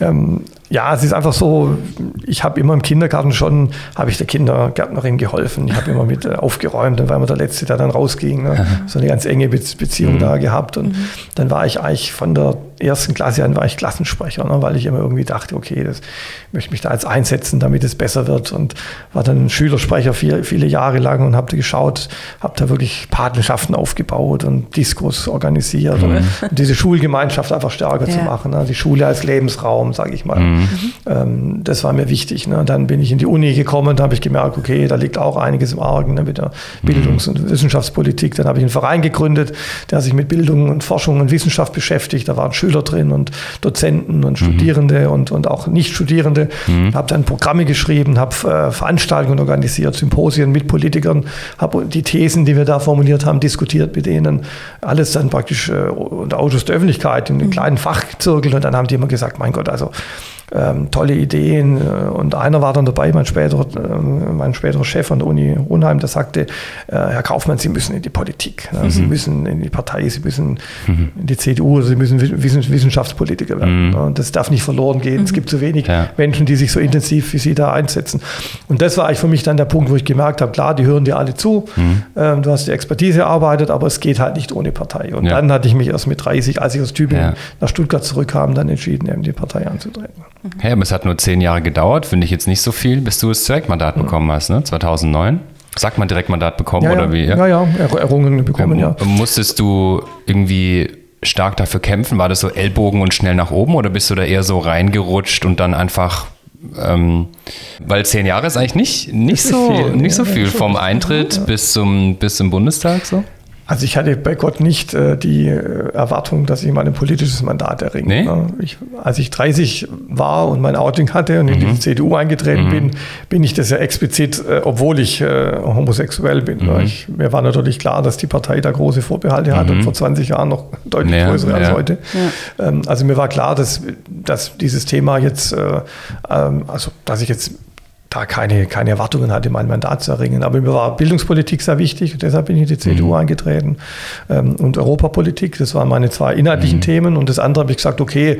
ähm, ja, es ist einfach so, ich habe immer im Kindergarten schon, habe ich der Kindergärtnerin geholfen. Ich habe immer mit äh, aufgeräumt, dann war immer der Letzte, der dann rausging. Ne? So eine ganz enge Beziehung mhm. da gehabt. Und mhm. dann war ich eigentlich von der ersten Klasse an war ich Klassensprecher, ne? weil ich immer irgendwie dachte, okay, das möchte mich da jetzt einsetzen, damit es besser wird. Und war dann Schülersprecher viele, viele Jahre lang und habe da geschaut, habe da wirklich Patenschaften aufgebaut und Diskos organisiert mhm. und diese Schulgemeinschaft einfach stärker ja. zu machen. Ne? Die Schule als Lebensraum, sage ich mal. Mhm. Mhm. Ähm, das war mir wichtig. Ne? Dann bin ich in die Uni gekommen und habe ich gemerkt, okay, da liegt auch einiges im Argen ne, mit der Bildungs- und Wissenschaftspolitik. Dann habe ich einen Verein gegründet, der sich mit Bildung und Forschung und Wissenschaft beschäftigt. Da waren Schüler drin und Dozenten und Studierende und, und auch Nicht-Studierende. Mhm. Habe dann Programme geschrieben, habe äh, Veranstaltungen organisiert, Symposien mit Politikern, habe die Thesen, die wir da formuliert haben, diskutiert mit denen. Alles dann praktisch äh, unter Autos der Öffentlichkeit in den kleinen Fachzirkeln. Und dann haben die immer gesagt, mein Gott, also ähm, tolle Ideen. Äh, und einer war dann dabei, mein späterer, äh, mein späterer Chef an der Uni Unheim, der sagte, äh, Herr Kaufmann, Sie müssen in die Politik, ne? mhm. Sie müssen in die Partei, Sie müssen mhm. in die CDU, Sie müssen Wissenschaftspolitiker werden. Mhm. Und das darf nicht verloren gehen. Es mhm. gibt zu wenig ja. Menschen, die sich so intensiv wie Sie da einsetzen. Und das war eigentlich für mich dann der Punkt, wo ich gemerkt habe, klar, die hören dir alle zu, mhm. ähm, du hast die Expertise erarbeitet, aber es geht halt nicht ohne Partei. Und ja. dann hatte ich mich erst mit 30, als ich aus Tübingen ja. nach Stuttgart zurückkam, dann entschieden, eben die Partei anzutreten. Hey, aber es hat nur zehn Jahre gedauert, finde ich jetzt nicht so viel, bis du das Direktmandat mhm. bekommen hast, ne? 2009. Sagt man Direktmandat bekommen ja, oder ja. wie? Ja, ja, Errungen bekommen, ja. Musstest du irgendwie stark dafür kämpfen? War das so Ellbogen und schnell nach oben oder bist du da eher so reingerutscht und dann einfach ähm, weil zehn Jahre ist eigentlich nicht, nicht, so, viel, nicht so viel vom Eintritt bis zum, bis zum Bundestag so? Also ich hatte bei Gott nicht äh, die äh, Erwartung, dass ich mal ein politisches Mandat erringe. Nee? Ne? Ich, als ich 30 war und mein Outing hatte und in die mhm. CDU eingetreten mhm. bin, bin ich das ja explizit, äh, obwohl ich äh, homosexuell bin. Ne? Mhm. Ich, mir war natürlich klar, dass die Partei da große Vorbehalte hat und mhm. vor 20 Jahren noch deutlich ja, größere als heute. Ja. Ähm, also mir war klar, dass, dass dieses Thema jetzt, äh, ähm, also dass ich jetzt da keine, keine Erwartungen hatte, mein Mandat zu erringen. Aber mir war Bildungspolitik sehr wichtig und deshalb bin ich in die CDU mhm. eingetreten. Ähm, und Europapolitik, das waren meine zwei inhaltlichen mhm. Themen. Und das andere habe ich gesagt, okay,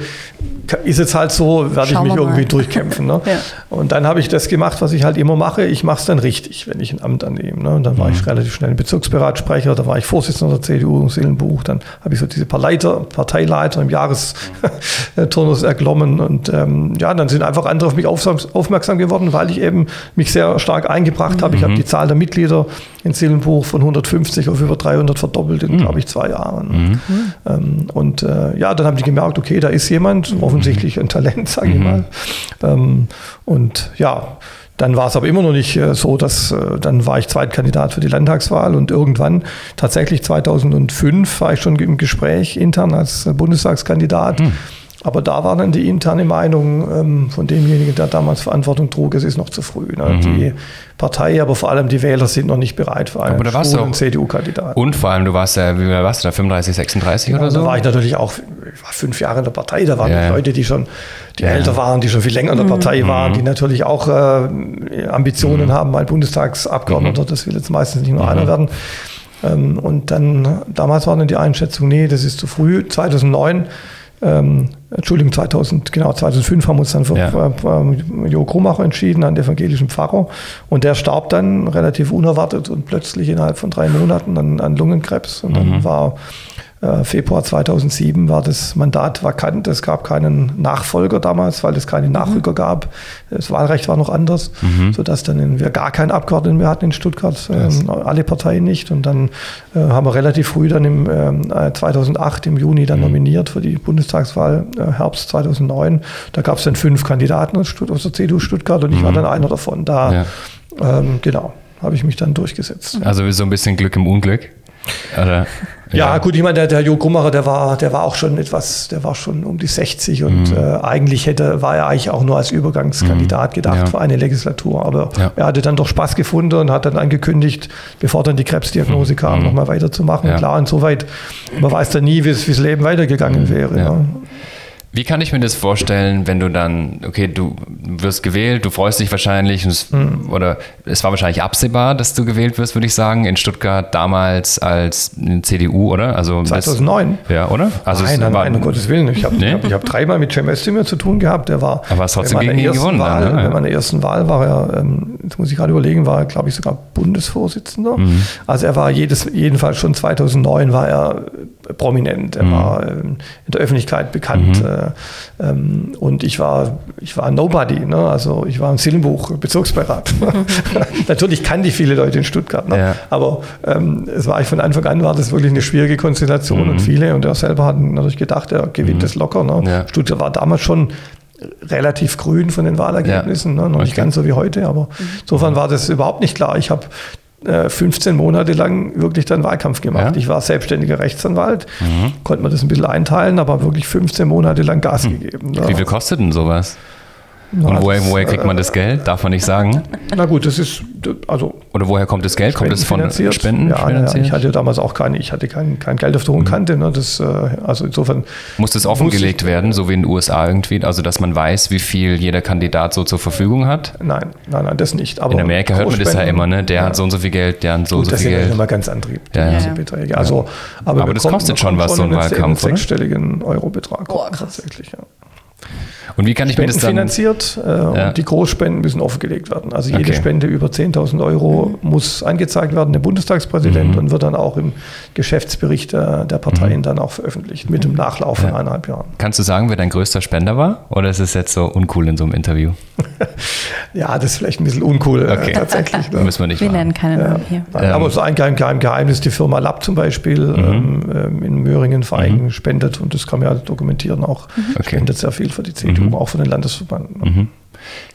ist jetzt halt so, werde ich mich irgendwie durchkämpfen. Ne? ja. Und dann habe ich das gemacht, was ich halt immer mache. Ich mache es dann richtig, wenn ich ein Amt annehme. Ne? Und dann war mhm. ich relativ schnell Bezirksberatsprecher, da war ich Vorsitzender der CDU im Seelenbuch. Dann habe ich so diese paar Leiter, Parteileiter im Jahresturnus erklommen. Und ähm, ja, dann sind einfach andere auf mich aufmerksam geworden, weil ich eben mich sehr stark eingebracht habe. Ich habe mhm. die Zahl der Mitglieder in Seelenbuch von 150 auf über 300 verdoppelt in, mhm. glaube ich, zwei Jahren. Mhm. Ähm, und äh, ja, dann haben die gemerkt, okay, da ist jemand, mhm. offensichtlich ein Talent, sage ich mal. Ähm, und ja, dann war es aber immer noch nicht äh, so, dass äh, dann war ich Zweitkandidat für die Landtagswahl und irgendwann tatsächlich 2005 war ich schon im Gespräch intern als Bundestagskandidat. Mhm. Aber da war dann die interne Meinung ähm, von demjenigen, der damals Verantwortung trug, es ist noch zu früh. Ne? Mhm. Die Partei, aber vor allem die Wähler sind noch nicht bereit für einen schwulen CDU-Kandidaten. Und vor allem, du warst ja, wie warst du da, 35, 36 genau, oder so? Da war ich natürlich auch, ich war fünf Jahre in der Partei, da waren ja. Leute, die schon, die ja. älter waren, die schon viel länger in der Partei mhm. waren, die natürlich auch äh, Ambitionen mhm. haben, mal Bundestagsabgeordneter, mhm. das will jetzt meistens nicht nur einer mhm. werden. Ähm, und dann, damals war dann die Einschätzung, nee, das ist zu früh. 2009 ähm, Entschuldigung, 2000, genau, 2005 haben wir uns dann für, ja. äh, Jo Krumacher entschieden, einen evangelischen Pfarrer. Und der starb dann relativ unerwartet und plötzlich innerhalb von drei Monaten an, an Lungenkrebs. Und dann mhm. war äh, Februar 2007 war das Mandat vakant. Es gab keinen Nachfolger damals, weil es keine mhm. Nachrücker mhm. gab. Das Wahlrecht war noch anders, mhm. sodass dann wir gar keinen Abgeordneten mehr hatten in Stuttgart, yes. äh, alle Parteien nicht. Und dann äh, haben wir relativ früh dann im äh, 2008 im Juni dann mhm. nominiert für die Bundestagswahl äh, Herbst 2009. Da gab es dann fünf Kandidaten aus, aus der CDU Stuttgart und ich war mhm. dann einer davon. Da ja. ähm, genau habe ich mich dann durchgesetzt. Also so ein bisschen Glück im Unglück. Oder, ja. ja. gut, ich meine, der, der Jo Grummacher, der war, der war auch schon etwas, der war schon um die 60 und mhm. äh, eigentlich hätte, war er eigentlich auch nur als Übergangskandidat mhm. gedacht ja. für eine Legislatur. Aber ja. er hatte dann doch Spaß gefunden und hat dann angekündigt, bevor dann die Krebsdiagnose mhm. kam, mhm. nochmal weiterzumachen. Klar, insoweit, man weiß dann nie, wie das Leben weitergegangen mhm. wäre. Wie kann ich mir das vorstellen, wenn du dann, okay, du wirst gewählt, du freust dich wahrscheinlich, es, mhm. oder es war wahrscheinlich absehbar, dass du gewählt wirst, würde ich sagen, in Stuttgart damals als CDU, oder? Also 2009. Das, ja, oder? Also nein, nein, nein, um Gottes Willen. Ich habe nee? hab, hab dreimal mit Cem Özdemir zu tun gehabt. Der war, Aber es trotzdem gegen ihn gewonnen. Wahl, dann, ne? Bei meiner ersten Wahl war er, ähm, jetzt muss ich gerade überlegen, war er, glaube ich, sogar Bundesvorsitzender. Mhm. Also er war jedes, jedenfalls schon 2009 war er prominent. Er mhm. war ähm, in der Öffentlichkeit bekannt. Mhm. Äh, ähm, und ich war, ich war Nobody. Ne? Also ich war im Silbenbuch Bezirksbeirat. Natürlich kannte ich viele Leute in Stuttgart. Ne? Ja. Aber ähm, es war von Anfang an war das wirklich eine schwierige Konstellation mhm. und viele. Und er selber hat natürlich gedacht, er gewinnt mhm. das locker. Ne? Ja. Stuttgart war damals schon relativ grün von den Wahlergebnissen, ja. ne? noch okay. nicht ganz so wie heute, aber mhm. insofern war das überhaupt nicht klar. Ich habe 15 äh, Monate lang wirklich dann Wahlkampf gemacht. Ja? Ich war selbstständiger Rechtsanwalt, mhm. konnte man das ein bisschen einteilen, aber wirklich 15 Monate lang Gas mhm. gegeben. Wie viel kostet denn sowas? Und woher, woher kriegt man das Geld? Darf man nicht sagen? Na gut, das ist also. Oder woher kommt das Geld? Kommt es von Spenden? Ja, ja, ich hatte damals auch keine, ich hatte kein, kein Geld auf der hohen mhm. Kante. Ne? Das, äh, also insofern. Muss das offengelegt werden, so wie in den USA irgendwie? Also dass man weiß, wie viel jeder Kandidat so zur Verfügung hat? Nein, nein, nein, das nicht. Aber in Amerika hört man das ja immer, ne? Der ja. hat so und so viel Geld, der hat so und so viel Geld. Das sind immer ganz andere ja, Beträge. Also, aber, aber das kostet schon was, so ein Wahlkampf. Einen sechsstelligen Eurobetrag. Oh, tatsächlich, ja. Und wie kann ich mir das dann... finanziert äh, ja. und die Großspenden müssen offengelegt werden. Also jede okay. Spende über 10.000 Euro mhm. muss angezeigt werden, dem Bundestagspräsident, mhm. und wird dann auch im Geschäftsbericht der, der Parteien mhm. dann auch veröffentlicht, mit dem Nachlauf von eineinhalb Jahren. Kannst du sagen, wer dein größter Spender war? Oder ist es jetzt so uncool in so einem Interview? ja, das ist vielleicht ein bisschen uncool äh, okay. äh, tatsächlich. Ne? Müssen wir nicht Wir nennen keine Namen hier. Ähm. Aber so ein kein Geheimnis, die Firma Lab zum Beispiel mhm. ähm, ähm in Möhringen Verein mhm. spendet und das kann man ja dokumentieren auch, okay. spendet sehr viel für die CDU mhm. auch für den Landesverband. Mhm.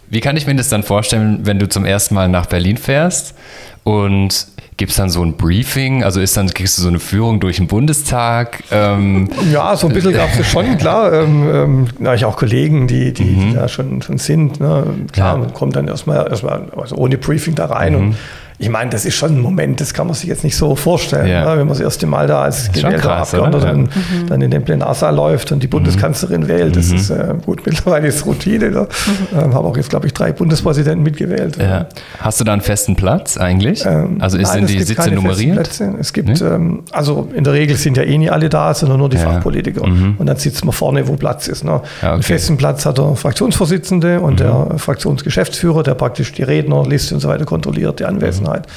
Wie kann ich mir das dann vorstellen, wenn du zum ersten Mal nach Berlin fährst und Gibt es dann so ein Briefing? Also ist dann, kriegst du so eine Führung durch den Bundestag? Ähm ja, so ein bisschen gab es schon, klar. Ähm, ähm, na, ich auch Kollegen, die, die, mhm. die da schon, schon sind. Ne? Klar, ja. man kommt dann erstmal, erstmal also ohne Briefing da rein mhm. und ich meine, das ist schon ein Moment, das kann man sich jetzt nicht so vorstellen, ja. ne? wenn man das erste Mal da als gewählter Abgeordneter dann, mhm. dann, in den Plenarsaal läuft und die Bundeskanzlerin mhm. wählt. Das mhm. ist äh, gut, mittlerweile ist Routine. Ne? Mhm. Ähm, habe auch jetzt, glaube ich, drei Bundespräsidenten mitgewählt. Ja. Hast du da einen festen Platz eigentlich? Ähm, also ist nein, denn die Sitze nummeriert? Es gibt, nee? ähm, also in der Regel sind ja eh nie alle da, sondern nur die ja. Fachpolitiker. Mhm. Und dann sitzt man vorne, wo Platz ist. Ne? Ja, okay. Einen festen Platz hat der Fraktionsvorsitzende und der Fraktionsgeschäftsführer, der praktisch die Rednerliste und so weiter kontrolliert, die Anwesenheit.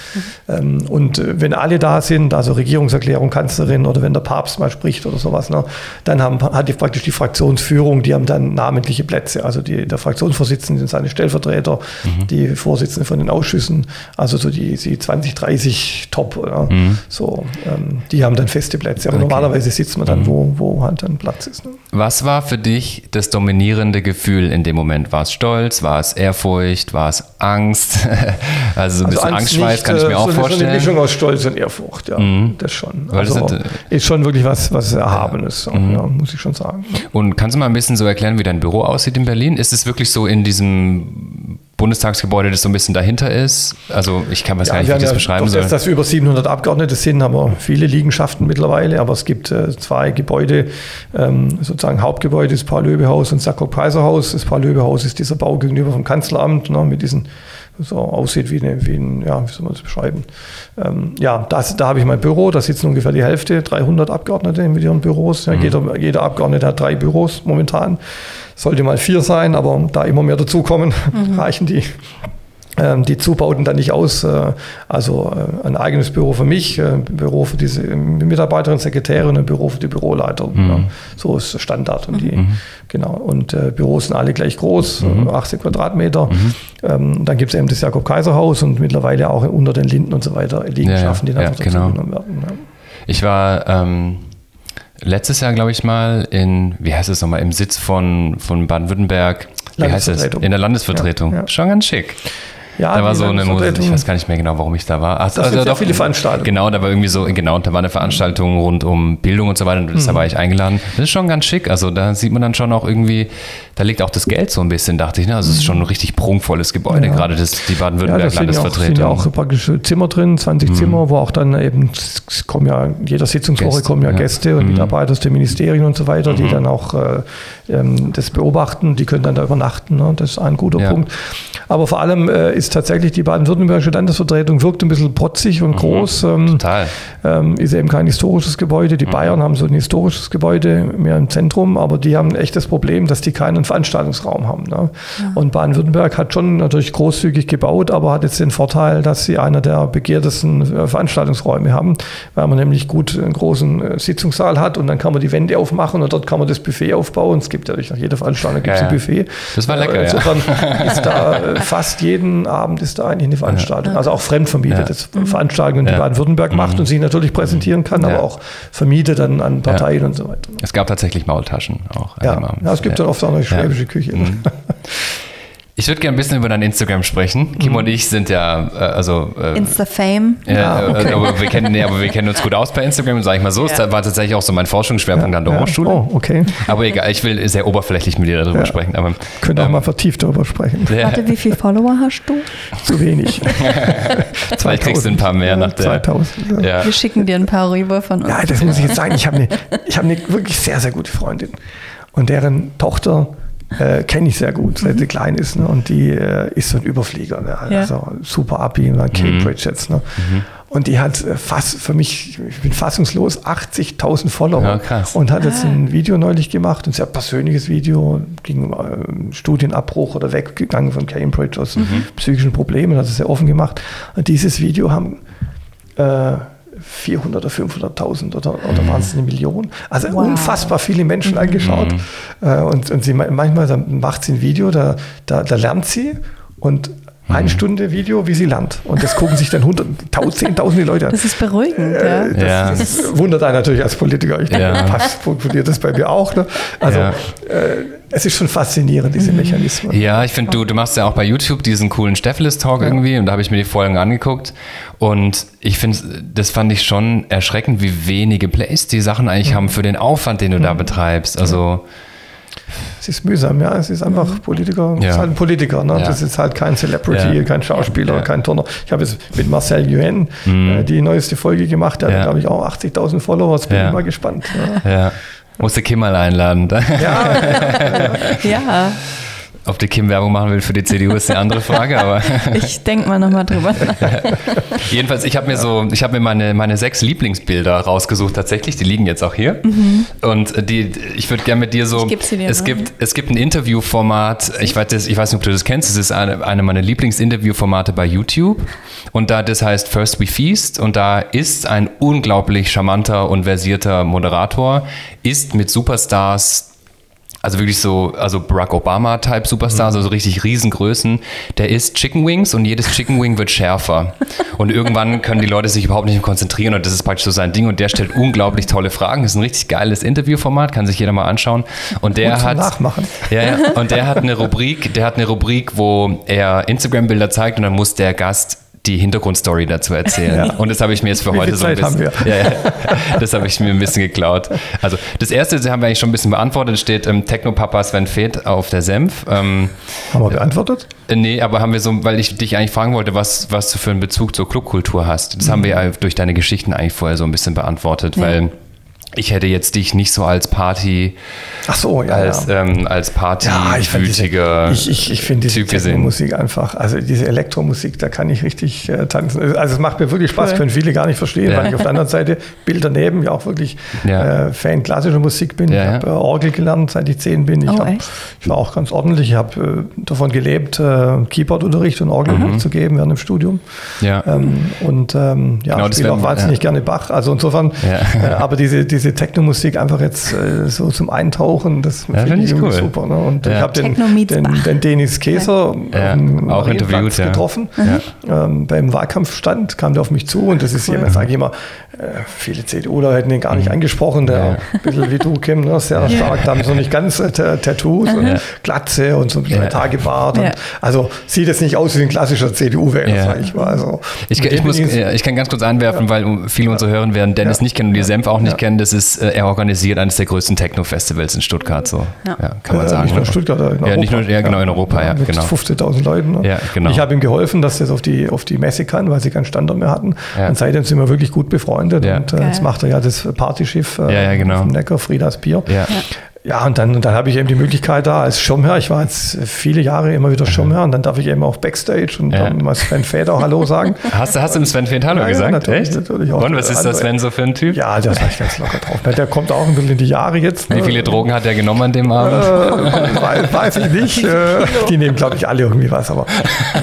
Mhm. und äh, wenn alle da sind, also Regierungserklärung, Kanzlerin oder wenn der Papst mal spricht oder sowas, ne, dann haben, hat die, praktisch die Fraktionsführung, die haben dann namentliche Plätze. Also die, der Fraktionsvorsitzende sind seine Stellvertreter, mhm. die Vorsitzende von den Ausschüssen, also so die, die 20, 30 Top, ja, mhm. so, ähm, die haben dann feste Plätze. Aber okay. normalerweise sitzt man dann, mhm. wo, wo halt dann Platz ist. Ne? Was war für dich das dominierende Gefühl in dem Moment? War es Stolz? War es Ehrfurcht? War es Angst? also so ein also bisschen Angst Angstschweiß kann ich mir äh, auch so vorstellen. So eine Mischung aus Stolz und Ehrfurcht, ja, mhm. das schon. Also das ist schon wirklich was, was Erhabenes, mhm. ja, muss ich schon sagen. Und kannst du mal ein bisschen so erklären, wie dein Büro aussieht in Berlin? Ist es wirklich so in diesem Bundestagsgebäude, das so ein bisschen dahinter ist. Also ich kann was ja, gar nicht, wie ich das ja beschreiben soll. Dass wir über 700 Abgeordnete sind, haben wir viele Liegenschaften mittlerweile, aber es gibt äh, zwei Gebäude, ähm, sozusagen Hauptgebäude, das Paul-Löbe-Haus und Sakok-Preiser-Haus. Das Paul-Löbe-Haus ist dieser Bau gegenüber vom Kanzleramt ne, mit diesen so aussieht wie, eine, wie ein, ja, wie soll man das beschreiben? Ähm, ja, das, da habe ich mein Büro, da sitzen ungefähr die Hälfte, 300 Abgeordnete mit ihren Büros. Ja, mhm. jeder, jeder Abgeordnete hat drei Büros momentan. Sollte mal vier sein, aber da immer mehr dazukommen, mhm. reichen die die Zubauten dann nicht aus. Äh, also äh, ein eigenes Büro für mich, äh, ein Büro für diese Mitarbeiterin, Sekretärin, ein Büro für die Büroleiter. Mhm. Ja, so ist Standard. Und die, mhm. genau. Und äh, Büros sind alle gleich groß, mhm. 80 Quadratmeter. Mhm. Ähm, dann gibt es eben das Jakob-Kaiser-Haus und mittlerweile auch unter den Linden und so weiter Liegenschaften, ja, die dann ja, dazu genau. genommen werden. Ja. Ich war ähm, letztes Jahr, glaube ich, mal in, wie heißt es nochmal, im Sitz von, von Baden-Württemberg. Wie heißt es? In der Landesvertretung. Schon ganz schick. Ja, da war so eine Musik, ich weiß gar nicht mehr genau, warum ich da war. Also, also doch viele Veranstaltungen. Genau, da war irgendwie so, genau, da war eine Veranstaltung rund um Bildung und so weiter. Und mhm. da war ich eingeladen. Das ist schon ganz schick. Also da sieht man dann schon auch irgendwie, da liegt auch das Geld so ein bisschen, dachte ich. Ne? Also es ist schon ein richtig prunkvolles Gebäude, ja. gerade das, die Baden-Württemberg-Landesvertretung. Ja, da sind ja auch praktische Zimmer drin, 20 mhm. Zimmer, wo auch dann eben, es kommen ja, jeder Sitzungswoche Gäste, kommen ja, ja. Gäste und mhm. Mitarbeiter aus den Ministerien und so weiter, die mhm. dann auch äh, ähm, das beobachten, die können dann da übernachten. Ne? Das ist ein guter ja. Punkt. Aber vor allem äh, ist tatsächlich die baden-württembergische Landesvertretung wirkt ein bisschen protzig und mhm. groß. Ähm, Total. Ähm, ist eben kein historisches Gebäude. Die mhm. Bayern haben so ein historisches Gebäude mehr im Zentrum, aber die haben echt das Problem, dass die keinen Veranstaltungsraum haben. Ne? Ja. Und Baden-Württemberg hat schon natürlich großzügig gebaut, aber hat jetzt den Vorteil, dass sie einer der begehrtesten äh, Veranstaltungsräume haben, weil man nämlich gut einen großen äh, Sitzungssaal hat und dann kann man die Wände aufmachen und dort kann man das Buffet aufbauen. Es gibt ja nach jeder Veranstaltung gibt es ja, ein Buffet. Das war lecker, Insofern ja. ist da äh, fast jeden Abend ist da eigentlich eine Veranstaltung. Also auch fremdvermietetes ja. Veranstaltungen, die Baden-Württemberg macht mhm. und sich natürlich präsentieren kann, aber auch vermietet dann an Parteien und so weiter. Es gab tatsächlich Maultaschen auch. Ja, ja es gibt dann oft auch eine schwäbische Küche. Mhm. Ich würde gerne ein bisschen über dein Instagram sprechen. Kim mhm. und ich sind ja, äh, also. Äh, Insta-Fame. Ja, ja äh, okay. aber, wir kennen, nee, aber wir kennen uns gut aus bei Instagram, sage ich mal so. Ja. Das war tatsächlich auch so mein Forschungsschwerpunkt ja, an der ja. Hochschule. Oh, okay. Aber egal, ich will sehr oberflächlich mit dir darüber sprechen. Aber, Können ähm, auch mal vertieft darüber sprechen. Warte, wie viele Follower hast du? Zu wenig. Vielleicht kriegst du ein paar mehr nach der. 2000. Wir schicken dir ein paar rüber von uns. Ja, das muss ich jetzt sagen. Ich habe eine hab ne wirklich sehr, sehr gute Freundin. Und deren Tochter äh, kenne ich sehr gut, seit mhm. sie klein ist. Ne? Und die äh, ist so ein Überflieger. Ne? Also ja. super Abi, ne? Cambridge mhm. jetzt. Ne? Mhm. Und die hat äh, fast für mich, ich bin fassungslos, 80.000 Follower. Ja, und hat jetzt ah. ein Video neulich gemacht, ein sehr persönliches Video, ging um äh, Studienabbruch oder weggegangen von Cambridge aus mhm. psychischen Problemen, hat es sehr offen gemacht. Und dieses Video haben äh, 400 oder 500.000 oder, oder waren es eine Million? Also wow. unfassbar viele Menschen mhm. angeschaut. Mhm. Und, und sie manchmal macht sie ein Video, da, da, da lernt sie und eine mhm. Stunde Video, wie sie lernt. Und das gucken sich dann zehntausende Leute an. Das ist beruhigend, äh, ja. Das, das wundert einen natürlich als Politiker. Ich ja. denke, passt, funktioniert das bei mir auch. Ne? Also ja. äh, es ist schon faszinierend, diese mhm. Mechanismen. Ja, ich finde, du, du machst ja auch bei YouTube diesen coolen Stepheles-Talk ja. irgendwie und da habe ich mir die Folgen angeguckt und ich finde, das fand ich schon erschreckend, wie wenige Plays die Sachen eigentlich mhm. haben für den Aufwand, den du da mhm. betreibst. Also es ist mühsam, ja. Es ist einfach mhm. Politiker, ja. ist halt ein Politiker. Ne? Ja. Das ist halt kein Celebrity, ja. kein Schauspieler, kein Turner. Ich habe jetzt mit Marcel Yuen mhm. äh, die neueste Folge gemacht. Der hat, glaube ich, auch 80.000 Follower. Jetzt bin ich mal gespannt. Ja. Musste Kim mal einladen. Ja. ja. Ob die Kim Werbung machen will für die CDU ist eine andere Frage, aber. ich denke mal nochmal drüber Jedenfalls, ich habe mir so, ich habe mir meine, meine sechs Lieblingsbilder rausgesucht tatsächlich, die liegen jetzt auch hier. Mhm. Und die, ich würde gerne mit dir so. Ich sie dir es, gibt, es gibt ein Interviewformat, ich weiß, ich weiß nicht, ob du das kennst, es ist eine, eine meiner Lieblingsinterviewformate bei YouTube. Und da das heißt First We Feast und da ist ein unglaublich charmanter und versierter Moderator, ist mit Superstars also wirklich so, also Barack Obama-Type Superstars, mhm. also richtig Riesengrößen, der isst Chicken Wings und jedes Chicken Wing wird schärfer. und irgendwann können die Leute sich überhaupt nicht mehr konzentrieren und das ist praktisch so sein Ding und der stellt unglaublich tolle Fragen. Das ist ein richtig geiles Interviewformat, kann sich jeder mal anschauen. Und der und hat. Nachmachen. Ja, ja, und der hat eine Rubrik, der hat eine Rubrik, wo er Instagram-Bilder zeigt und dann muss der Gast die Hintergrundstory dazu erzählen. Ja. Und das habe ich mir jetzt für heute so ein Zeit bisschen. Ja, ja, das habe ich mir ein bisschen geklaut. Also das erste das haben wir eigentlich schon ein bisschen beantwortet, steht ähm, Techno-Papa Sven Feth auf der Senf. Ähm, haben wir beantwortet? Äh, nee, aber haben wir so, weil ich dich eigentlich fragen wollte, was, was du für einen Bezug zur Clubkultur hast. Das mhm. haben wir ja durch deine Geschichten eigentlich vorher so ein bisschen beantwortet, weil ich hätte jetzt dich nicht so als Party, Ach so, ja, als, ja. Ähm, als Partywütiger ja, Ich, ich, ich finde diese Techno-Musik einfach, also diese Elektromusik, da kann ich richtig äh, tanzen. Also es macht mir wirklich Spaß, cool. können viele gar nicht verstehen, ja. weil ich auf der anderen Seite Bild daneben ja auch wirklich äh, Fan klassischer Musik bin. ich habe äh, Orgel gelernt, seit ich zehn bin. Ich, oh, hab, ich war auch ganz ordentlich. Ich habe äh, davon gelebt, äh, Keyboardunterricht und Orgelunterricht mhm. zu geben während dem Studium. Ja. Ähm, und ähm, ja, genau, ich spiele auch wahnsinnig gerne Bach. Also insofern, äh, aber diese, diese diese Techno-Musik einfach jetzt äh, so zum Eintauchen, das ja, finde ich cool. super. Ne? Und ja. ich habe den, den, den, Denis Käser ja. ähm, auch interviewt getroffen. Ähm, beim Wahlkampfstand kam der auf mich zu und das ist cool. jemand, sage ich immer, viele CDUler hätten ihn gar nicht mhm. angesprochen, der ja. ein bisschen wie du, Kim, ne, sehr stark, da haben so nicht ganz äh, Tattoos und ja. Glatze und so ein bisschen ja. Tagebart. Und, also sieht jetzt nicht aus wie ein klassischer CDU-Wähler, ja. sag ich mal. Also, ich, ich, muss, ich kann ganz kurz einwerfen, weil viele unserer Hörer werden Dennis nicht kennen und die Senf auch nicht kennen. Das ist, äh, er organisiert eines der größten Techno-Festivals in Stuttgart, so kann man sagen. Nicht nur in Stuttgart, in Europa. Ja, nicht nur, ja, genau, in Europa, ja. Mit genau. 15.000 Leuten. Ne? Ja, genau. Ich habe ihm geholfen, dass er auf die, auf die Messe kann, weil sie keinen Standort mehr hatten. Und seitdem sind wir wirklich gut befreundet und äh, jetzt macht er ja das Partyschiff äh, ja, ja, genau. vom Neckar, Friedas Bier. Ja. Ja, und dann, dann habe ich eben die Möglichkeit da als Schirmherr. Ich war jetzt viele Jahre immer wieder Schirmherr und dann darf ich eben auch Backstage und ja. dann mal Sven Fed auch Hallo sagen. Hast, hast du dem Sven Fed Hallo ja, gesagt? Ja, natürlich, Echt? natürlich auch. Und was ist das Sven so für ein Typ? Ja, der ist eigentlich ganz locker drauf. Der kommt auch ein bisschen in die Jahre jetzt. Ne? Wie viele Drogen hat er genommen an dem Abend? Äh, weiß ich nicht. Äh, die nehmen, glaube ich, alle irgendwie was. Aber,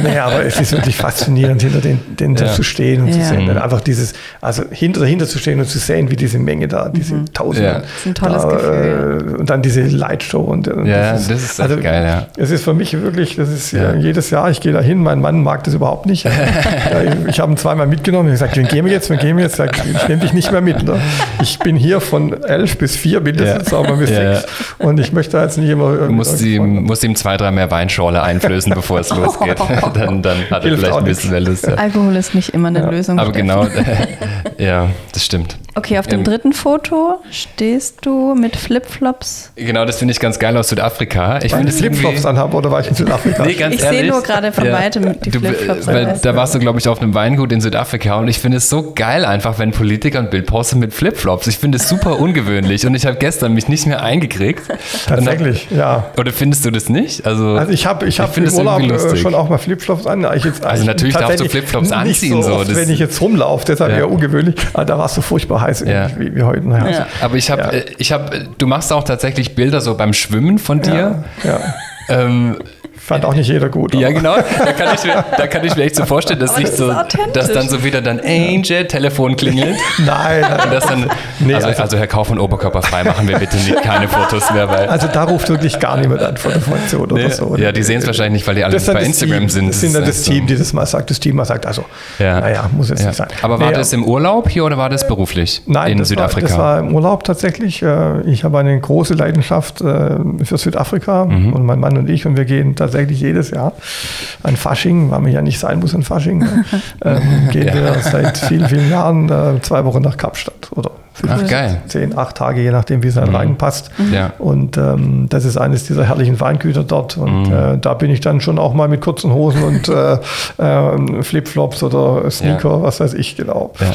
nee, aber es ist wirklich faszinierend, hinter den, den ja. zu stehen und zu sehen. Mhm. Einfach dieses, also hinter dahinter zu stehen und zu sehen, wie diese Menge da, diese mhm. Tausende. Das ist ein tolles da, Gefühl. Äh, und dann diese Light Show. Und, und ja, das ist, das ist also, geil, ja. Es ist für mich wirklich, das ist ja. jedes Jahr, ich gehe da hin, mein Mann mag das überhaupt nicht. ich, ich habe ihn zweimal mitgenommen, ich gesagt, wen gehen wir jetzt, wen gehen wir jetzt? Ich, nehme dich nicht mehr mit. Ne? Ich bin hier von elf bis vier mindestens, ja. aber bis sechs. Und ich möchte jetzt nicht immer. Du musst, ihm, musst ihm zwei, drei mehr Weinschorle einflößen, bevor es losgeht. dann, dann hat er vielleicht ein bisschen mehr Lust. Alkohol ist nicht immer eine Lösung. Aber genau, ja, das stimmt. Okay, auf dem ähm, dritten Foto stehst du mit Flipflops. Genau, das finde ich ganz geil aus Südafrika. Ich finde Flipflops anhabe oder war ich in Südafrika? nee, ganz ich sehe nur gerade von ja. weitem die du, Flipflops. Weil da warst du, glaube ich, auf einem Weingut in Südafrika und ich finde es so geil einfach, wenn Politiker ein Bild posten mit Flipflops. Ich finde es super ungewöhnlich und ich habe gestern mich nicht mehr eingekriegt. Tatsächlich, dann, ja. Oder findest du das nicht? Also, also ich habe ich hab im Urlaub äh, schon auch mal Flipflops an. Ich jetzt, also natürlich darfst du Flipflops anziehen. So, oft, wenn ich jetzt rumlaufe, deshalb ja. eher ungewöhnlich. Aber da war es so furchtbar heiß ja. wie, wie heute. Ja. Aber ich habe, ja. Äh, ich habe, du machst auch tatsächlich Bilder so beim Schwimmen von dir. Ja. ja. Ähm, Fand auch nicht jeder gut. Ja, genau. Da kann ich mir, da kann ich mir echt so vorstellen, dass nicht so, dass dann so wieder dann Angel Telefon klingelt. Nein. Und das dann, nee, also, also, also Herr Kaufmann, Oberkörper frei, machen wir bitte nicht keine Fotos mehr. Weil also da ruft wirklich gar niemand an von der Funktion nee, oder so. Ja, die sehen es wahrscheinlich nicht, weil die alle bei Instagram Team, sind. Das sind dann das Team, die das mal sagt. Das Team mal sagt, also, ja. naja, muss jetzt ja. nicht sein. Aber war nee, das im Urlaub hier oder war das beruflich Nein, in das Südafrika? War, das war im Urlaub tatsächlich. Äh, ich habe eine große Leidenschaft äh, für Südafrika mhm. und mein Mann und ich und wir gehen tatsächlich jedes Jahr an Fasching, weil man ja nicht sein muss an Fasching, ne? ähm, gehen ja. wir seit vielen, vielen Jahren äh, zwei Wochen nach Kapstadt oder Ach, geil. Zehn, acht Tage, je nachdem, wie es dann mhm. reinpasst. Mhm. Ja. Und ähm, das ist eines dieser herrlichen Weingüter dort. Und mhm. äh, da bin ich dann schon auch mal mit kurzen Hosen und äh, äh, Flipflops oder Sneaker, ja. was weiß ich genau. Ja.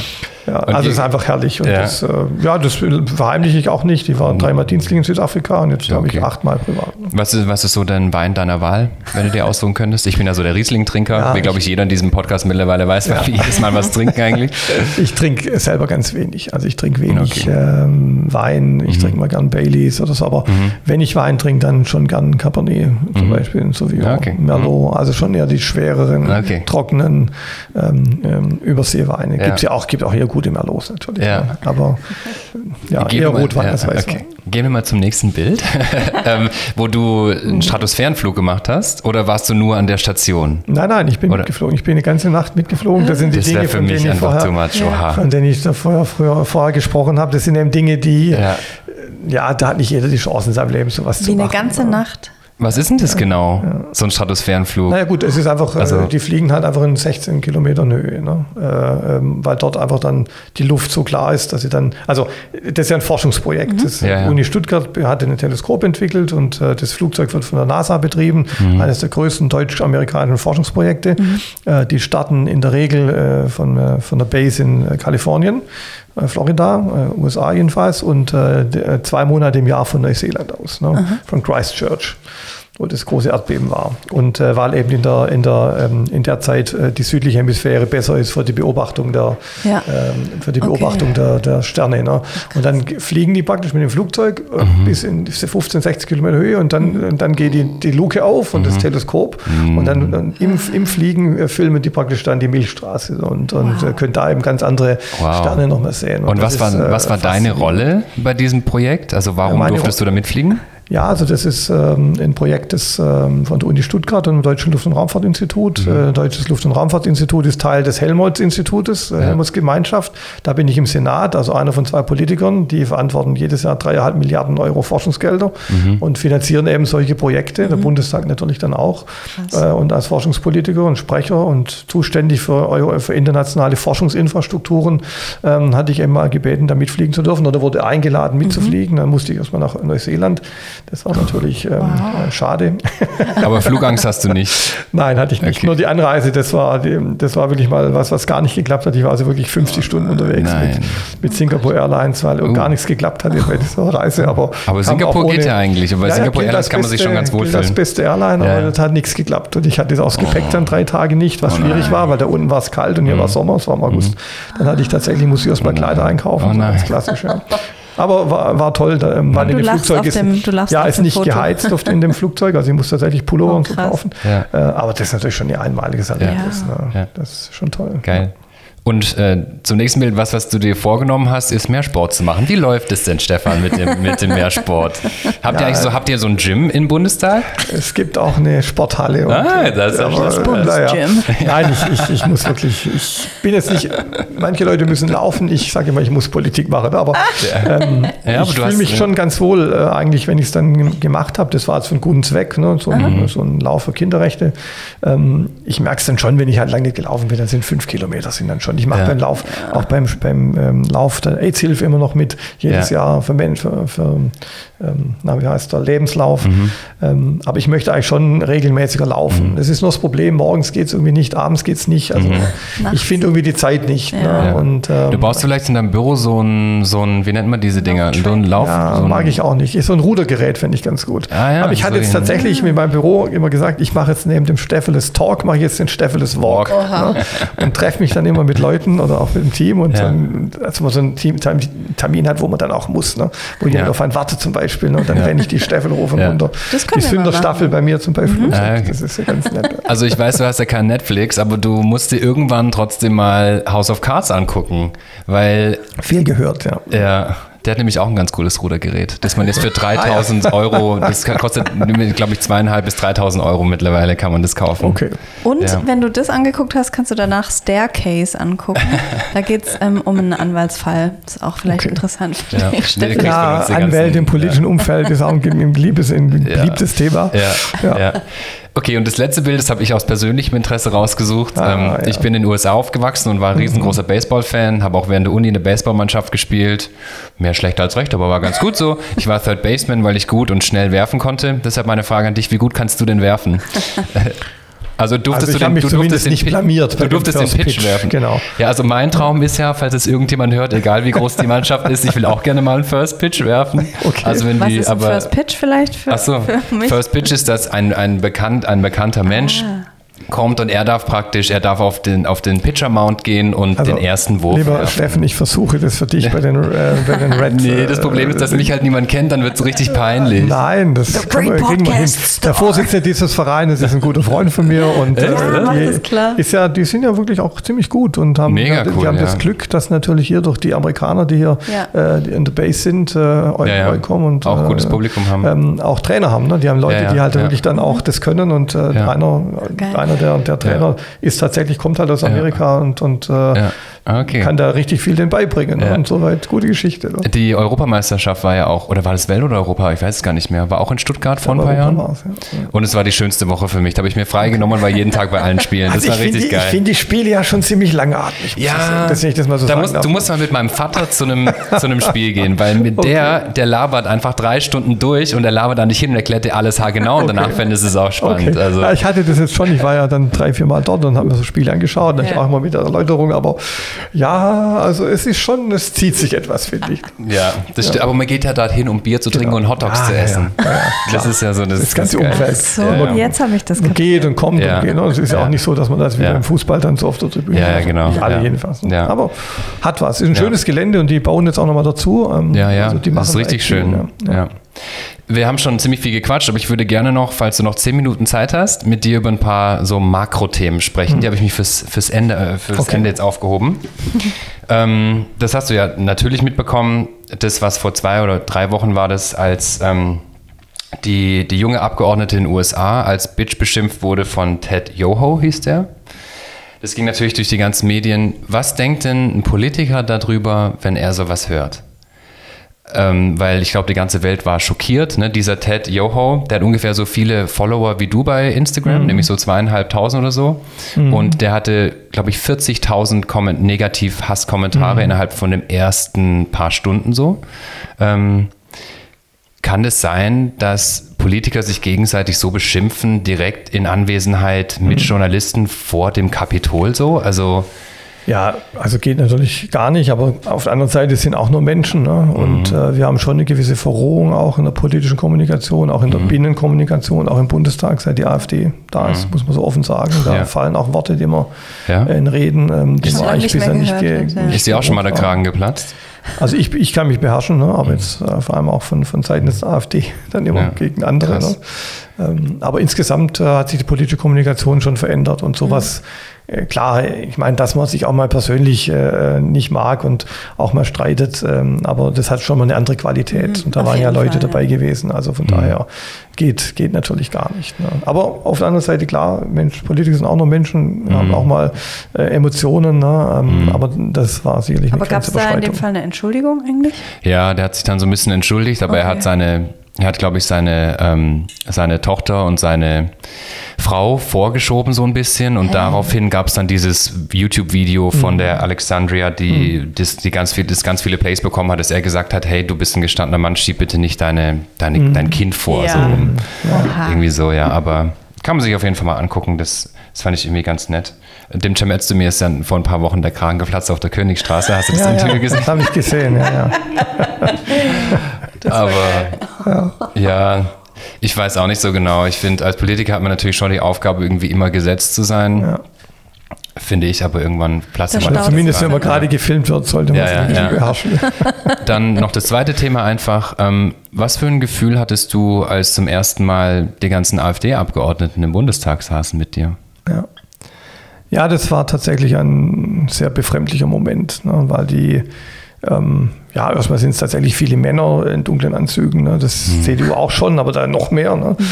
Also es ist einfach herrlich. Und ja. das, äh, ja, das verheimliche ich auch nicht. Die waren mhm. dreimal dienstlich in Südafrika und jetzt glaube okay. ich achtmal privat. Was ist, was ist so dein Wein deiner Wahl, wenn du dir aussuchen könntest? Ich bin ja so der Riesling-Trinker, wie glaube ich jeder in diesem Podcast mittlerweile weiß, weil wir jedes Mal was trinken eigentlich. Ich trinke selber ganz wenig. Also ich trinke wenig okay. ähm, Wein, ich mhm. trinke mal gern Baileys oder so, aber mhm. wenn ich Wein trinke, dann schon gern Cabernet zum mhm. Beispiel, Sauvignon, okay. Merlot, mhm. also schon eher die schwereren, trockenen ähm, ähm, Überseeweine. Ja. Gibt's ja auch, gibt auch hier gute Merlots natürlich. Ja. Ne? Aber ja, eher Rotwein ja, als Weißwein. Okay. Gehen wir mal zum nächsten Bild, ähm, wo du einen Stratosphärenflug gemacht hast oder warst du nur an der Station? Nein, nein, ich bin oder? mitgeflogen. Ich bin die ganze Nacht mitgeflogen. Das sind die das Dinge, für von, mich denen vorher, ja. von denen ich da vorher, früher, vorher gesprochen habe. Das sind eben Dinge, die, ja. ja, da hat nicht jeder die Chance in seinem Leben sowas Wie zu machen. Wie eine ganze Nacht. Was ist denn das genau, ja. so ein Stratosphärenflug? Naja gut, es ist einfach, äh, also, die fliegen halt einfach in 16 Kilometern Höhe, ne? äh, ähm, weil dort einfach dann die Luft so klar ist, dass sie dann, also das ist ja ein Forschungsprojekt. Mhm. Das ja, ja. Uni Stuttgart hat ein Teleskop entwickelt und äh, das Flugzeug wird von der NASA betrieben, mhm. eines der größten deutsch-amerikanischen Forschungsprojekte. Mhm. Äh, die starten in der Regel äh, von, äh, von der Base in Kalifornien Florida, USA jedenfalls, und äh, zwei Monate im Jahr von Neuseeland aus, ne? von Christchurch wo das große Erdbeben war. Und äh, weil eben in der, in der, ähm, in der Zeit äh, die südliche Hemisphäre besser ist für die Beobachtung der, ja. ähm, für die Beobachtung okay. der, der Sterne. Ne? Und dann fliegen die praktisch mit dem Flugzeug äh, mhm. bis in 15, 60 Kilometer Höhe und dann, mhm. dann geht die, die Luke auf und mhm. das Teleskop mhm. und dann, dann im, im Fliegen äh, filmen die praktisch dann die Milchstraße und, und wow. Äh, können da eben ganz andere wow. Sterne nochmal sehen. Und, und was, war, ist, was war deine Rolle bei diesem Projekt? Also warum durftest du da mitfliegen? Ja, also das ist ähm, ein Projekt des, ähm, von der Uni Stuttgart und dem Deutschen Luft- und Raumfahrtinstitut. Mhm. Äh, Deutsches Luft- und Raumfahrtinstitut ist Teil des Helmholtz-Institutes, äh, ja. Helmholtz-Gemeinschaft. Da bin ich im Senat, also einer von zwei Politikern, die verantworten jedes Jahr dreieinhalb Milliarden Euro Forschungsgelder mhm. und finanzieren eben solche Projekte. Mhm. Der Bundestag natürlich dann auch. Äh, und als Forschungspolitiker und Sprecher und zuständig für, für internationale Forschungsinfrastrukturen ähm, hatte ich eben mal gebeten, da mitfliegen zu dürfen oder wurde eingeladen mitzufliegen. Mhm. Dann musste ich erstmal nach Neuseeland. Das war natürlich ähm, wow. Äh, schade. Aber Flugangst hast du nicht? Nein, hatte ich nicht. Okay. Nur die Anreise, das war, das war wirklich mal was, was gar nicht geklappt hat. Ich war also wirklich 50 oh, Stunden unterwegs mit, mit, Singapore Airlines, weil uh. gar nichts geklappt hat bei dieser Reise. Aber, aber Singapur ohne, geht ja eigentlich. Aber bei ja, Singapore Airlines kann man sich schon ganz wohlfühlen. Das beste Airline, ja. aber das hat nichts geklappt. Und ich hatte das aus Gepäck oh. dann drei Tage nicht, was oh schwierig war, weil da unten war es kalt und hier mhm. war Sommer, es war im August. Mhm. Dann hatte ich tatsächlich, muss ich erstmal Kleider einkaufen. Oh nein. Das ist klassisch, ja. Aber war, war toll. Da, ähm, war in dem Flugzeug ist, dem, ja, ist nicht Foto. geheizt auf, in dem Flugzeug. Also ich muss tatsächlich Pullover oh, und so kaufen. Ja. Äh, aber das ist natürlich schon ein einmaliges Erlebnis. Ja. Ne? Ja. Das ist schon toll. Geil. Und äh, zum nächsten Bild, was, was du dir vorgenommen hast, ist mehr Sport zu machen. Wie läuft es denn, Stefan, mit dem, mit dem Mehrsport? Habt, ja, ihr so, habt ihr so ein Gym im Bundestag? Es gibt auch eine Sporthalle. Und, ah, das ist ja das Bundesgym. Nein, ich, ich, ich, muss wirklich, ich bin jetzt nicht, manche Leute müssen laufen, ich sage immer, ich muss Politik machen, aber, ähm, ja, aber ich fühle mich schon ganz wohl äh, eigentlich, wenn ich es dann gemacht habe. Das war jetzt für einen guten Zweck, ne? so, ein, so ein Lauf für Kinderrechte. Ähm, ich merke es dann schon, wenn ich halt lange gelaufen bin, dann sind fünf Kilometer sind dann schon und ich mache ja. beim Lauf, auch beim, beim ähm, Lauf der AIDS-Hilfe immer noch mit, jedes ja. Jahr für, für, für ähm, na, wie heißt der, Lebenslauf. Mhm. Ähm, aber ich möchte eigentlich schon regelmäßiger laufen. Mhm. Das ist nur das Problem, morgens geht es irgendwie nicht, abends geht es nicht. Also mhm. ich finde irgendwie die Zeit nicht. Ja. Ne? Und, ähm, du baust vielleicht in deinem Büro so ein, so ein wie nennt man diese Dinger? So ein Lauf? Ja, so ein mag ich auch nicht. Ist so ein Rudergerät, finde ich ganz gut. Ah, ja, aber ich hatte jetzt tatsächlich mit meinem Büro immer gesagt, ich mache jetzt neben dem Steffeles Talk, mache ich jetzt den Steffeles Walk. Ne? Und treffe mich dann immer mit Leuten oder auch mit dem Team und dann, als man so einen Team, Termin hat, wo man dann auch muss, ne? wo jemand auf einen wartet zum Beispiel. Beispiel. Ne? Und dann ja. renne ich die Staffel hoch und ja. runter. Die Sünderstaffel bei mir zum Beispiel. Mhm. Das ist ja ganz nett. Also ich weiß, du hast ja kein Netflix, aber du musst dir irgendwann trotzdem mal House of Cards angucken, weil... Viel gehört, ja. Ja, der hat nämlich auch ein ganz cooles Rudergerät, das man jetzt für 3000 ah, ja. Euro, das kostet, glaube ich, zweieinhalb bis 3000 Euro mittlerweile kann man das kaufen. Okay. Und ja. wenn du das angeguckt hast, kannst du danach Staircase angucken. Da geht es ähm, um einen Anwaltsfall. Das ist auch vielleicht okay. interessant für ja. dich. Ja, Anwälte im politischen Umfeld ist auch ein, ein beliebtes, ein beliebtes Thema. ja. Okay, und das letzte Bild, das habe ich aus persönlichem Interesse rausgesucht. Ah, ähm, ja. Ich bin in den USA aufgewachsen und war ein riesengroßer mhm. Baseball-Fan, habe auch während der Uni eine Baseballmannschaft gespielt. Mehr schlecht als recht, aber war ganz gut so. Ich war Third Baseman, weil ich gut und schnell werfen konnte. Deshalb meine Frage an dich, wie gut kannst du denn werfen? Also durftest also du den, du durftest nicht den, blamiert. Du durftest den Pitch, Pitch, werfen. Genau. Ja, also mein Traum ist ja, falls es irgendjemand hört, egal wie groß die Mannschaft ist, ich will auch gerne mal einen First Pitch werfen. Okay. Also wenn Was die, ist ein aber, First Pitch vielleicht für, achso, für mich? First Pitch ist, dass ein, ein, bekannt, ein bekannter Mensch ah kommt und er darf praktisch, er darf auf den, auf den Pitcher-Mount gehen und also, den ersten Wurf. Lieber werfen. Steffen, ich versuche das für dich bei den, äh, bei den Reds. Nee, das Problem ist, dass äh, mich halt niemand kennt, dann wird es richtig peinlich. Nein, das kann man, kriegen wir hin. Der Vorsitzende dieses Vereins ist ein guter Freund von mir und äh, ja, die, ist, klar. ist ja, die sind ja wirklich auch ziemlich gut und haben, Mega die, cool, haben ja. das Glück, dass natürlich hier durch die Amerikaner, die hier ja. äh, in der Base sind, äh, ja, und auch gutes äh, Publikum haben. Ähm, auch Trainer haben. Ne? Die haben Leute, die halt wirklich dann auch das können und äh, einer, einer der, der Trainer ist tatsächlich, kommt halt aus Amerika und, und äh, ja. Okay. kann da richtig viel den beibringen. Ja. Und soweit gute Geschichte. Ne? Die Europameisterschaft war ja auch, oder war das Welt oder Europa? Ich weiß es gar nicht mehr. War auch in Stuttgart vor ein paar Jahren. Und es war die schönste Woche für mich. Da habe ich mir freigenommen und war jeden Tag bei allen Spielen. Das also war richtig die, geil. Ich finde die Spiele ja schon ziemlich langatmig. Ja, dass ich das mal so da musst, du musst mal mit meinem Vater zu einem, zu einem Spiel gehen, weil mit okay. der, der labert einfach drei Stunden durch und der labert da nicht hin und erklärt dir alles haargenau und okay. danach fände es auch spannend. Okay. Also. Ja, ich hatte das jetzt schon. Ich war ja dann drei, vier Mal dort und habe mir so Spiele angeschaut. Ja. Ich auch immer mit der Erläuterung. Aber ja, also es ist schon, es zieht sich etwas, finde ich. Ja, das ja. aber man geht ja dorthin, um Bier zu trinken genau. und Hotdogs ah, zu essen. Ja, das ist ja so das, das ganze Umfeld. So, jetzt habe ich das kapiert. Geht und kommt und geht. Es ist ja auch nicht so, dass man das wie beim Fußball dann so auf der Tribüne Ja, ja genau. Nicht alle jedenfalls. Aber hat was. Ist ein schönes Gelände und die bauen jetzt auch nochmal dazu. Ähm, ja, ja. Also die das ist richtig schön. ja. Wir haben schon ziemlich viel gequatscht, aber ich würde gerne noch, falls du noch zehn Minuten Zeit hast, mit dir über ein paar so Makrothemen sprechen. Mhm. Die habe ich mich fürs, fürs, Ende, äh, fürs okay. Ende jetzt aufgehoben. ähm, das hast du ja natürlich mitbekommen. Das, was vor zwei oder drei Wochen war, das als ähm, die, die junge Abgeordnete in den USA als Bitch beschimpft wurde von Ted Yoho, hieß der. Das ging natürlich durch die ganzen Medien. Was denkt denn ein Politiker darüber, wenn er sowas hört? Ähm, weil ich glaube, die ganze Welt war schockiert. Ne? Dieser Ted Yoho, der hat ungefähr so viele Follower wie du bei Instagram, mhm. nämlich so zweieinhalbtausend oder so. Mhm. Und der hatte, glaube ich, 40.000 negativ Hasskommentare mhm. innerhalb von den ersten paar Stunden so. Ähm, kann es sein, dass Politiker sich gegenseitig so beschimpfen, direkt in Anwesenheit mit mhm. Journalisten vor dem Kapitol so? Also ja, also geht natürlich gar nicht, aber auf der anderen Seite sind auch nur Menschen. Ne? Und mhm. äh, wir haben schon eine gewisse Verrohung auch in der politischen Kommunikation, auch in der mhm. Binnenkommunikation, auch im Bundestag, seit die AfD da ist, mhm. muss man so offen sagen. Da ja. fallen auch Worte, die man ja. in Reden, ähm, die man eigentlich bisher nicht, ge ja. Ist dir auch schon mal der Kragen geplatzt? Also ich, ich kann mich beherrschen, ne? aber jetzt äh, vor allem auch von, von Seiten des AfD dann immer gegen andere. Ne? Ähm, aber insgesamt äh, hat sich die politische Kommunikation schon verändert und sowas. Äh, klar, ich meine, dass man sich auch mal persönlich äh, nicht mag und auch mal streitet, ähm, aber das hat schon mal eine andere Qualität. Mhm, und da waren ja Leute Fall, dabei ja. gewesen. Also von mhm. daher geht, geht natürlich gar nicht. Ne? Aber auf der anderen Seite, klar, Mensch, Politiker sind auch noch Menschen, mhm. haben auch mal äh, Emotionen, ne? ähm, mhm. aber das war sicherlich Aber gab es da in dem Fall eine Entschuldigung eigentlich? Ja, der hat sich dann so ein bisschen entschuldigt, aber okay. er hat seine er hat, glaube ich, seine, ähm, seine Tochter und seine Frau vorgeschoben so ein bisschen und hey. daraufhin gab es dann dieses YouTube-Video von mhm. der Alexandria, die, mhm. das, die ganz viel, das ganz viele Plays bekommen hat, dass er gesagt hat, hey, du bist ein gestandener Mann, schieb bitte nicht deine, deine, mhm. dein Kind vor. Ja. So, ja. Irgendwie so, ja, aber kann man sich auf jeden Fall mal angucken, das, das fand ich irgendwie ganz nett. Dem Cem mir ist dann vor ein paar Wochen der Kragen geplatzt auf der Königstraße. Hast du das ja, Interview ja, gesehen? Das habe ich gesehen, ja, ja. Aber ja. ja. ich weiß auch nicht so genau. Ich finde, als Politiker hat man natürlich schon die Aufgabe, irgendwie immer gesetzt zu sein. Ja. Finde ich, aber irgendwann platzt man. Zumindest, wenn man gerade gefilmt wird, sollte man ja, es ja, beherrschen. Dann noch das zweite Thema einfach. Ähm, was für ein Gefühl hattest du, als zum ersten Mal die ganzen AfD-Abgeordneten im Bundestag saßen mit dir? Ja. Ja, das war tatsächlich ein sehr befremdlicher Moment, ne, weil die ähm, ja, erstmal sind es tatsächlich viele Männer in dunklen Anzügen. Ne? Das mhm. CDU auch schon, aber da noch mehr. Ne? Mhm.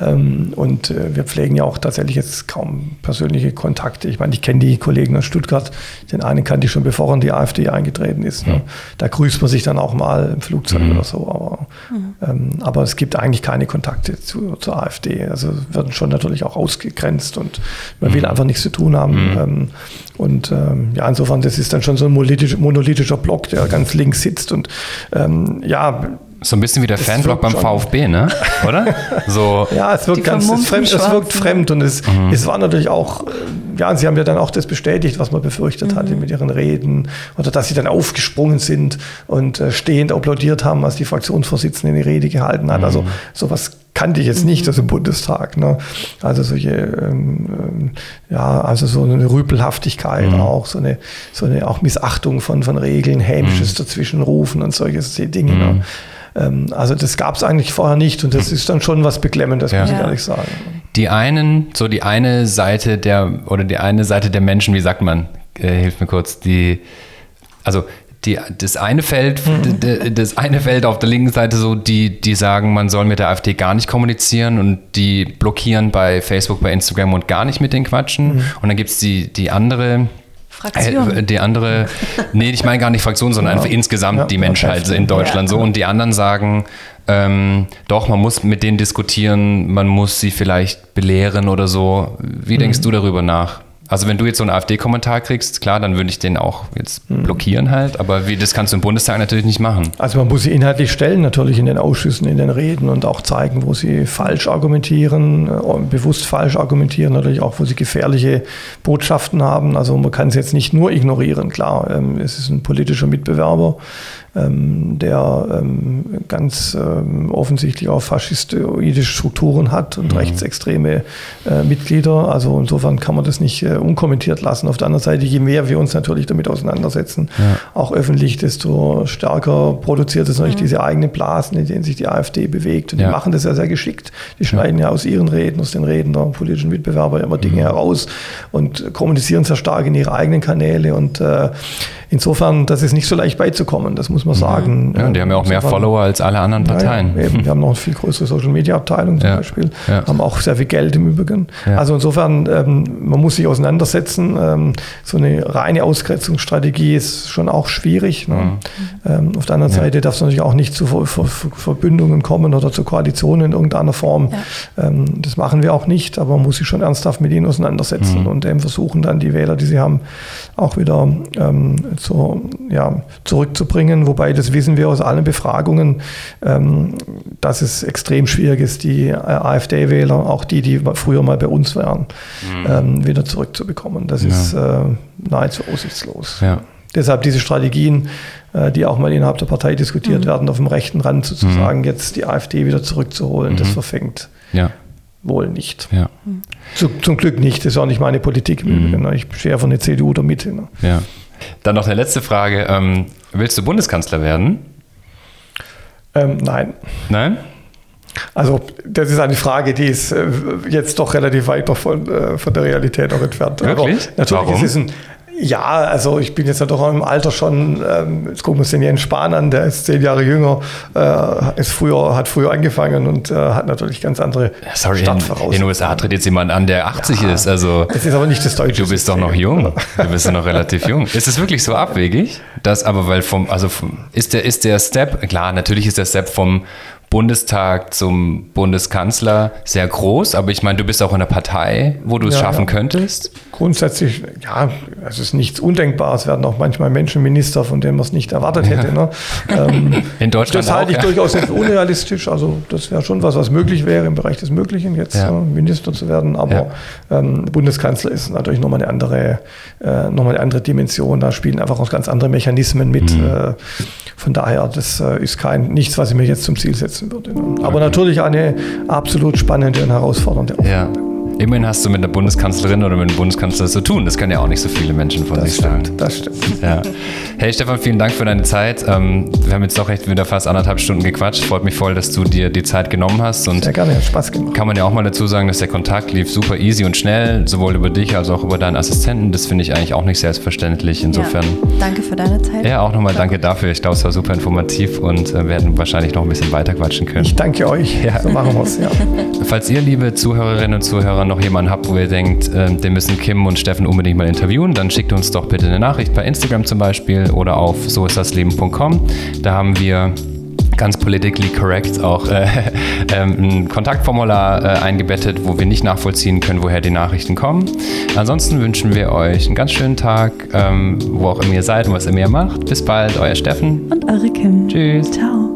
Ähm, und äh, wir pflegen ja auch tatsächlich jetzt kaum persönliche Kontakte. Ich meine, ich kenne die Kollegen aus Stuttgart. Den einen kannte ich schon, bevor er in die AfD eingetreten ist. Ne? Mhm. Da grüßt man sich dann auch mal im Flugzeug mhm. oder so. Aber, mhm. ähm, aber es gibt eigentlich keine Kontakte zu, zur AfD. Also werden schon natürlich auch ausgegrenzt und man will mhm. einfach nichts zu tun haben. Ähm, und ähm, ja, insofern, das ist dann schon so ein monolithisch, monolithischer Block, der ganz links sitzt. Und ähm, ja, so ein bisschen wie der Fanblock beim VfB, ne? Oder? So. ja, es wirkt ganz, es, fremd, es wirkt fremd und es, mhm. es war natürlich auch, äh, ja, sie haben ja dann auch das bestätigt, was man befürchtet mhm. hatte mit ihren Reden oder dass sie dann aufgesprungen sind und äh, stehend applaudiert haben, als die Fraktionsvorsitzende die Rede gehalten hat. Also mhm. Also sowas kannte ich jetzt nicht aus dem Bundestag. Ne? Also solche, ähm, ähm, ja, also so eine Rüpelhaftigkeit mhm. auch, so eine, so eine auch Missachtung von, von Regeln, hämisches mhm. Dazwischenrufen und solche Dinge. Ne? Mhm. Ne? Ähm, also das gab es eigentlich vorher nicht und das ist dann schon was Beklemmendes, ja. muss ich ehrlich sagen. Die einen, so die eine Seite der, oder die eine Seite der Menschen, wie sagt man, äh, hilft mir kurz, die, also die, das eine Feld, mhm. das eine Feld auf der linken Seite so, die, die sagen, man soll mit der AfD gar nicht kommunizieren und die blockieren bei Facebook, bei Instagram und gar nicht mit den quatschen. Mhm. Und dann gibt es die, die andere, Fraktion. Äh, die andere, nee, ich meine gar nicht Fraktion, sondern einfach insgesamt ja, die Menschheit in Deutschland ja. so. Und die anderen sagen, ähm, doch, man muss mit denen diskutieren, man muss sie vielleicht belehren oder so. Wie denkst mhm. du darüber nach? Also wenn du jetzt so einen AfD-Kommentar kriegst, klar, dann würde ich den auch jetzt mhm. blockieren halt, aber wie, das kannst du im Bundestag natürlich nicht machen. Also man muss sie inhaltlich stellen, natürlich in den Ausschüssen, in den Reden und auch zeigen, wo sie falsch argumentieren, äh, bewusst falsch argumentieren, natürlich auch, wo sie gefährliche Botschaften haben. Also man kann es jetzt nicht nur ignorieren, klar, ähm, es ist ein politischer Mitbewerber, ähm, der ähm, ganz ähm, offensichtlich auch faschistoidische Strukturen hat und mhm. rechtsextreme äh, Mitglieder. Also insofern kann man das nicht äh, unkommentiert lassen. Auf der anderen Seite, je mehr wir uns natürlich damit auseinandersetzen, ja. auch öffentlich, desto stärker produziert es natürlich mhm. diese eigenen Blasen, in denen sich die AfD bewegt. Und ja. die machen das ja sehr geschickt. Die schneiden ja. ja aus ihren Reden, aus den Reden der politischen Mitbewerber immer Dinge mhm. heraus und kommunizieren sehr stark in ihre eigenen Kanäle und äh, insofern, das ist nicht so leicht beizukommen, das muss man mhm. sagen. Ja, die haben ja auch mehr Follower als alle anderen Parteien. Ja, eben, wir haben noch eine viel größere Social-Media-Abteilung zum Beispiel, haben auch sehr viel Geld im Übrigen. Also insofern, ähm, man muss sich auseinandersetzen. Ähm, so eine reine Ausgrenzungsstrategie ist schon auch schwierig. Ne? Mhm. Ähm, auf der anderen Seite darf es natürlich auch nicht zu Ver Ver Verbündungen kommen oder zu Koalitionen in irgendeiner Form. Ähm, das machen wir auch nicht, aber man muss sich schon ernsthaft mit ihnen auseinandersetzen mhm. und eben versuchen dann die Wähler, die sie haben, auch wieder ähm, zu, ja, zurückzubringen. Wobei, das wissen wir aus allen Befragungen, ähm, dass es extrem schwierig ist, die äh, AfD-Wähler, auch die, die früher mal bei uns waren, mhm. ähm, wieder zurückzubekommen. Das ja. ist äh, nahezu aussichtslos. Ja. Deshalb diese Strategien, äh, die auch mal innerhalb der Partei diskutiert mhm. werden, auf dem rechten Rand sozusagen mhm. jetzt die AfD wieder zurückzuholen, das mhm. verfängt. Ja wohl nicht. Ja. Zu, zum Glück nicht. Das ist auch nicht meine Politik. Mhm. Ich stehe von der CDU der Mitte. Ne? Ja. Dann noch eine letzte Frage. Ähm, willst du Bundeskanzler werden? Ähm, nein. Nein? Also das ist eine Frage, die ist äh, jetzt doch relativ weit von, äh, von der Realität auch entfernt. Wirklich? Aber natürlich Warum? ist es ein ja, also ich bin jetzt ja doch im Alter schon, ähm, jetzt gucken wir uns den Jens Spahn an, der ist zehn Jahre jünger, äh, ist früher, hat früher angefangen und äh, hat natürlich ganz andere Sorry, Startvoraussetzungen. In den USA tritt jetzt jemand an, der 80 ja, ist. Also das ist aber nicht das Deutsche. Du bist System. doch noch jung. Du bist noch relativ jung. Ist es wirklich so abwegig? Das aber, weil vom, also vom, ist der, ist der Step, klar, natürlich ist der Step vom Bundestag zum Bundeskanzler sehr groß, aber ich meine, du bist auch in einer Partei, wo du es ja, schaffen ja. könntest. Grundsätzlich, ja, es ist nichts Undenkbares. Es werden auch manchmal Menschen Minister, von denen man es nicht erwartet hätte. Ne? Ähm, in Deutschland. Das halte ich durchaus nicht unrealistisch. Also, das wäre schon was, was möglich wäre im Bereich des Möglichen, jetzt äh, Minister zu werden. Aber ähm, Bundeskanzler ist natürlich nochmal eine andere, äh, nochmal eine andere Dimension. Da spielen einfach auch ganz andere Mechanismen mit. Mhm. Äh, von daher, das äh, ist kein nichts, was ich mir jetzt zum Ziel setzen würde. Aber okay. natürlich eine absolut spannende und herausfordernde Aufgabe. Ja. Immerhin hast du mit der Bundeskanzlerin oder mit dem Bundeskanzler zu tun. Das können ja auch nicht so viele Menschen von das sich stimmt, sagen. Das stimmt. Ja. Hey Stefan, vielen Dank für deine Zeit. Ähm, wir haben jetzt doch echt wieder fast anderthalb Stunden gequatscht. Freut mich voll, dass du dir die Zeit genommen hast. Und Sehr gerne, hat Spaß gemacht. Kann man ja auch mal dazu sagen, dass der Kontakt lief super easy und schnell, sowohl über dich als auch über deinen Assistenten. Das finde ich eigentlich auch nicht selbstverständlich. Insofern. Ja, danke für deine Zeit. Ja, auch nochmal danke dafür. Ich glaube, es war super informativ und äh, werden wahrscheinlich noch ein bisschen weiter quatschen können. Ich danke euch. Ja. So machen wir es, ja. Falls ihr, liebe Zuhörerinnen und Zuhörer, noch jemanden habt, wo ihr ihr denkt, äh, den müssen Kim und Steffen unbedingt mal interviewen, dann schickt uns doch bitte eine Nachricht bei Instagram zum Beispiel oder auf soistdasleben.com. Da haben wir ganz politically correct auch äh, äh, ein Kontaktformular äh, eingebettet, wo wir nicht nachvollziehen können, woher die Nachrichten kommen. Ansonsten wünschen wir euch einen ganz schönen Tag, ähm, wo auch immer ihr seid und was immer ihr macht. Bis bald, euer Steffen. Und eure Kim. Tschüss. Ciao.